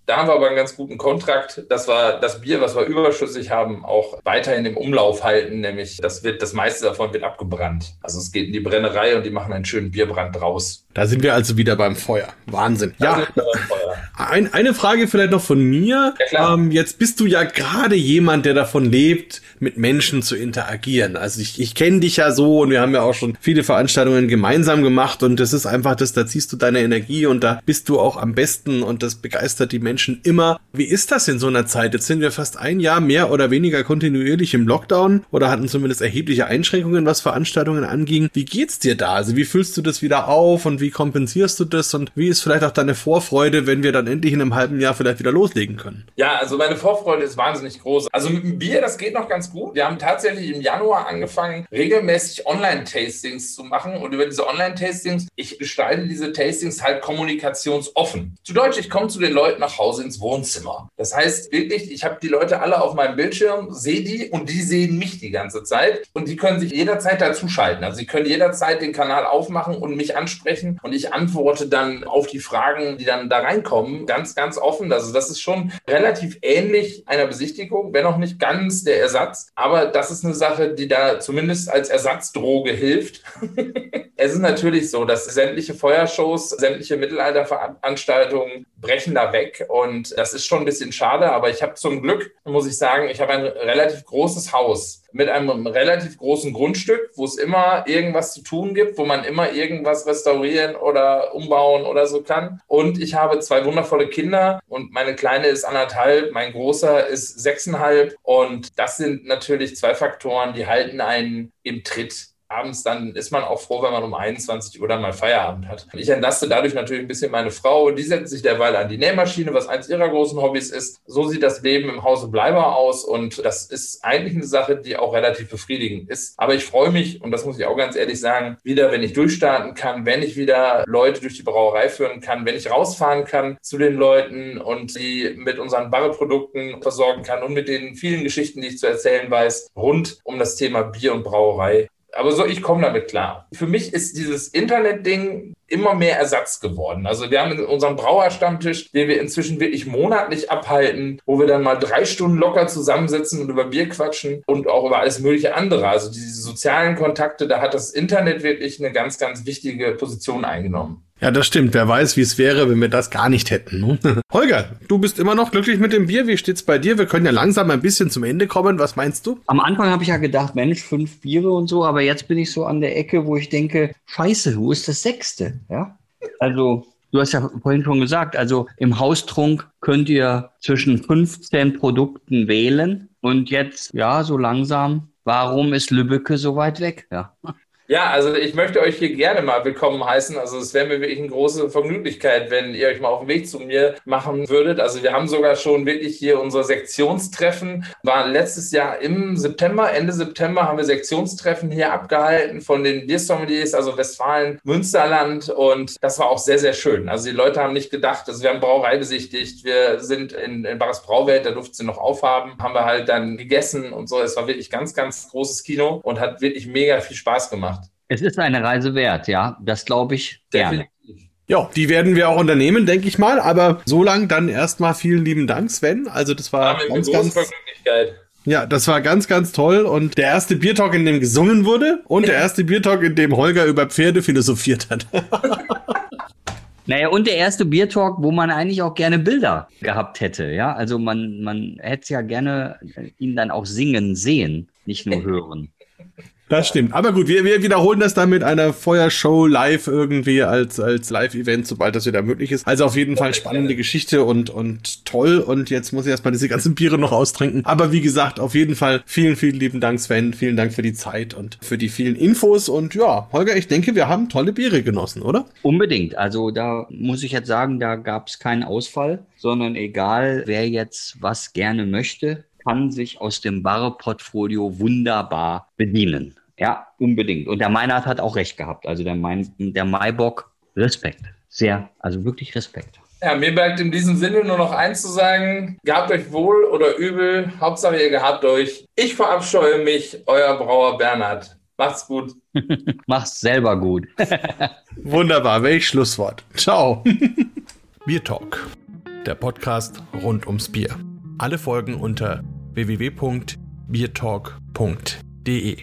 Da haben wir aber einen ganz guten Kontrakt, dass wir das Bier, was wir überschüssig haben, auch weiterhin im Umlauf halten. Nämlich, das wird, das meiste davon wird abgebrannt. Also es geht in die Brennerei und die machen einen schönen Bierbrand draus. Da sind wir also wieder beim Feuer. Wahnsinn. Ja, ein, eine Frage vielleicht noch von mir. Ja, ähm, jetzt bist du ja gerade jemand, der davon lebt, mit Menschen zu interagieren. Also ich, ich kenne dich ja so und wir haben ja auch schon viele Veranstaltungen gemeinsam gemacht und das ist einfach das, da ziehst du deine Energie und da bist du auch am besten und das begeistert die Menschen immer. Wie ist das in so einer Zeit? Jetzt sind wir fast ein Jahr mehr oder weniger kontinuierlich im Lockdown oder hatten zumindest erhebliche Einschränkungen, was Veranstaltungen anging. Wie geht's dir da? Also wie füllst du das wieder auf und wie kompensierst du das und wie ist vielleicht auch deine Vorfreude, wenn wir dann endlich in einem halben Jahr vielleicht wieder loslegen können? Ja, also meine Vorfreude ist wahnsinnig groß. Also mit dem Bier, das geht noch ganz gut. Wir haben tatsächlich im Januar angefangen, regelmäßig Online-Tastings zu machen und über diese Online-Tastings, ich gestalte diese Tastings halt kommunikationsoffen. Zu Deutsch, ich komme zu den Leuten nach Hause ins Wohnzimmer. Das heißt wirklich, ich habe die Leute alle auf meinem Bildschirm, sehe die und die sehen mich die ganze Zeit und die können sich jederzeit dazuschalten. Also sie können jederzeit den Kanal aufmachen und mich ansprechen und ich antworte dann auf die Fragen, die dann da reinkommen, ganz, ganz offen. Also das ist schon relativ ähnlich einer Besichtigung, wenn auch nicht ganz der Ersatz. Aber das ist eine Sache, die da zumindest als Ersatzdroge hilft. es ist natürlich so, dass sämtliche Feuershows, sämtliche Mittelalterveranstaltungen brechen da weg. Und das ist schon ein bisschen schade. Aber ich habe zum Glück, muss ich sagen, ich habe ein relativ großes Haus mit einem relativ großen Grundstück, wo es immer irgendwas zu tun gibt, wo man immer irgendwas restaurieren oder umbauen oder so kann. Und ich habe zwei wundervolle Kinder und meine Kleine ist anderthalb, mein Großer ist sechseinhalb. Und das sind natürlich zwei Faktoren, die halten einen im Tritt abends dann ist man auch froh, wenn man um 21 Uhr dann mal Feierabend hat. Ich entlaste dadurch natürlich ein bisschen meine Frau. Die setzt sich derweil an die Nähmaschine, was eins ihrer großen Hobbys ist. So sieht das Leben im Hause Bleiber aus und das ist eigentlich eine Sache, die auch relativ befriedigend ist. Aber ich freue mich, und das muss ich auch ganz ehrlich sagen, wieder, wenn ich durchstarten kann, wenn ich wieder Leute durch die Brauerei führen kann, wenn ich rausfahren kann zu den Leuten und sie mit unseren Barreprodukten versorgen kann und mit den vielen Geschichten, die ich zu erzählen weiß, rund um das Thema Bier und Brauerei aber so, ich komme damit klar. Für mich ist dieses Internet-Ding immer mehr Ersatz geworden. Also wir haben unseren Brauerstammtisch, den wir inzwischen wirklich monatlich abhalten, wo wir dann mal drei Stunden locker zusammensitzen und über Bier quatschen und auch über alles mögliche andere. Also diese sozialen Kontakte, da hat das Internet wirklich eine ganz, ganz wichtige Position eingenommen. Ja, das stimmt. Wer weiß, wie es wäre, wenn wir das gar nicht hätten. Ne? Holger, du bist immer noch glücklich mit dem Bier. Wie steht's bei dir? Wir können ja langsam ein bisschen zum Ende kommen. Was meinst du? Am Anfang habe ich ja gedacht, Mensch, fünf Biere und so, aber jetzt bin ich so an der Ecke, wo ich denke, scheiße, wo ist das sechste? Ja, also Du hast ja vorhin schon gesagt, also im Haustrunk könnt ihr zwischen 15 Produkten wählen. Und jetzt, ja, so langsam warum ist Lübbecke so weit weg? Ja. Ja, also ich möchte euch hier gerne mal willkommen heißen. Also es wäre mir wirklich eine große Vergnüglichkeit, wenn ihr euch mal auf den Weg zu mir machen würdet. Also wir haben sogar schon wirklich hier unsere Sektionstreffen. War letztes Jahr im September, Ende September haben wir Sektionstreffen hier abgehalten von den Biersommeliers, also Westfalen, Münsterland. Und das war auch sehr, sehr schön. Also die Leute haben nicht gedacht, also wir haben Brauerei besichtigt. Wir sind in, in Bares Brauwelt, da durften sie noch aufhaben. Haben wir halt dann gegessen und so. Es war wirklich ganz, ganz großes Kino und hat wirklich mega viel Spaß gemacht. Es ist eine Reise wert, ja. Das glaube ich gerne. Definitiv. Ja, die werden wir auch unternehmen, denke ich mal. Aber so lang dann erstmal vielen lieben Dank, Sven. Also das war Ja, ganz, ganz, ja, das war ganz, ganz toll. Und der erste Biertalk, in dem gesungen wurde und der erste Biertalk, in dem Holger über Pferde philosophiert hat. Naja, und der erste Biertalk, wo man eigentlich auch gerne Bilder gehabt hätte, ja. Also man, man hätte ja gerne ihn dann auch singen sehen, nicht nur hören. Das stimmt. Aber gut, wir, wir wiederholen das dann mit einer Feuershow live irgendwie als, als Live-Event, sobald das wieder möglich ist. Also auf jeden Fall spannende Geschichte und, und toll. Und jetzt muss ich erstmal diese ganzen Biere noch austrinken. Aber wie gesagt, auf jeden Fall vielen, vielen lieben Dank, Sven. Vielen Dank für die Zeit und für die vielen Infos. Und ja, Holger, ich denke, wir haben tolle Biere genossen, oder? Unbedingt. Also da muss ich jetzt sagen, da gab es keinen Ausfall, sondern egal, wer jetzt was gerne möchte, kann sich aus dem Barre-Portfolio wunderbar bedienen. Ja, unbedingt. Und der Meinert hat auch recht gehabt. Also der, mein, der Maibock, Respekt. Sehr, also wirklich Respekt. Ja, mir bleibt in diesem Sinne nur noch eins zu sagen. Gehabt euch wohl oder übel. Hauptsache ihr gehabt euch. Ich verabscheue mich, euer Brauer Bernhard. Macht's gut. Mach's selber gut. Wunderbar, welch Schlusswort. Ciao. Bier Talk, der Podcast rund ums Bier. Alle Folgen unter www.biertalk.de.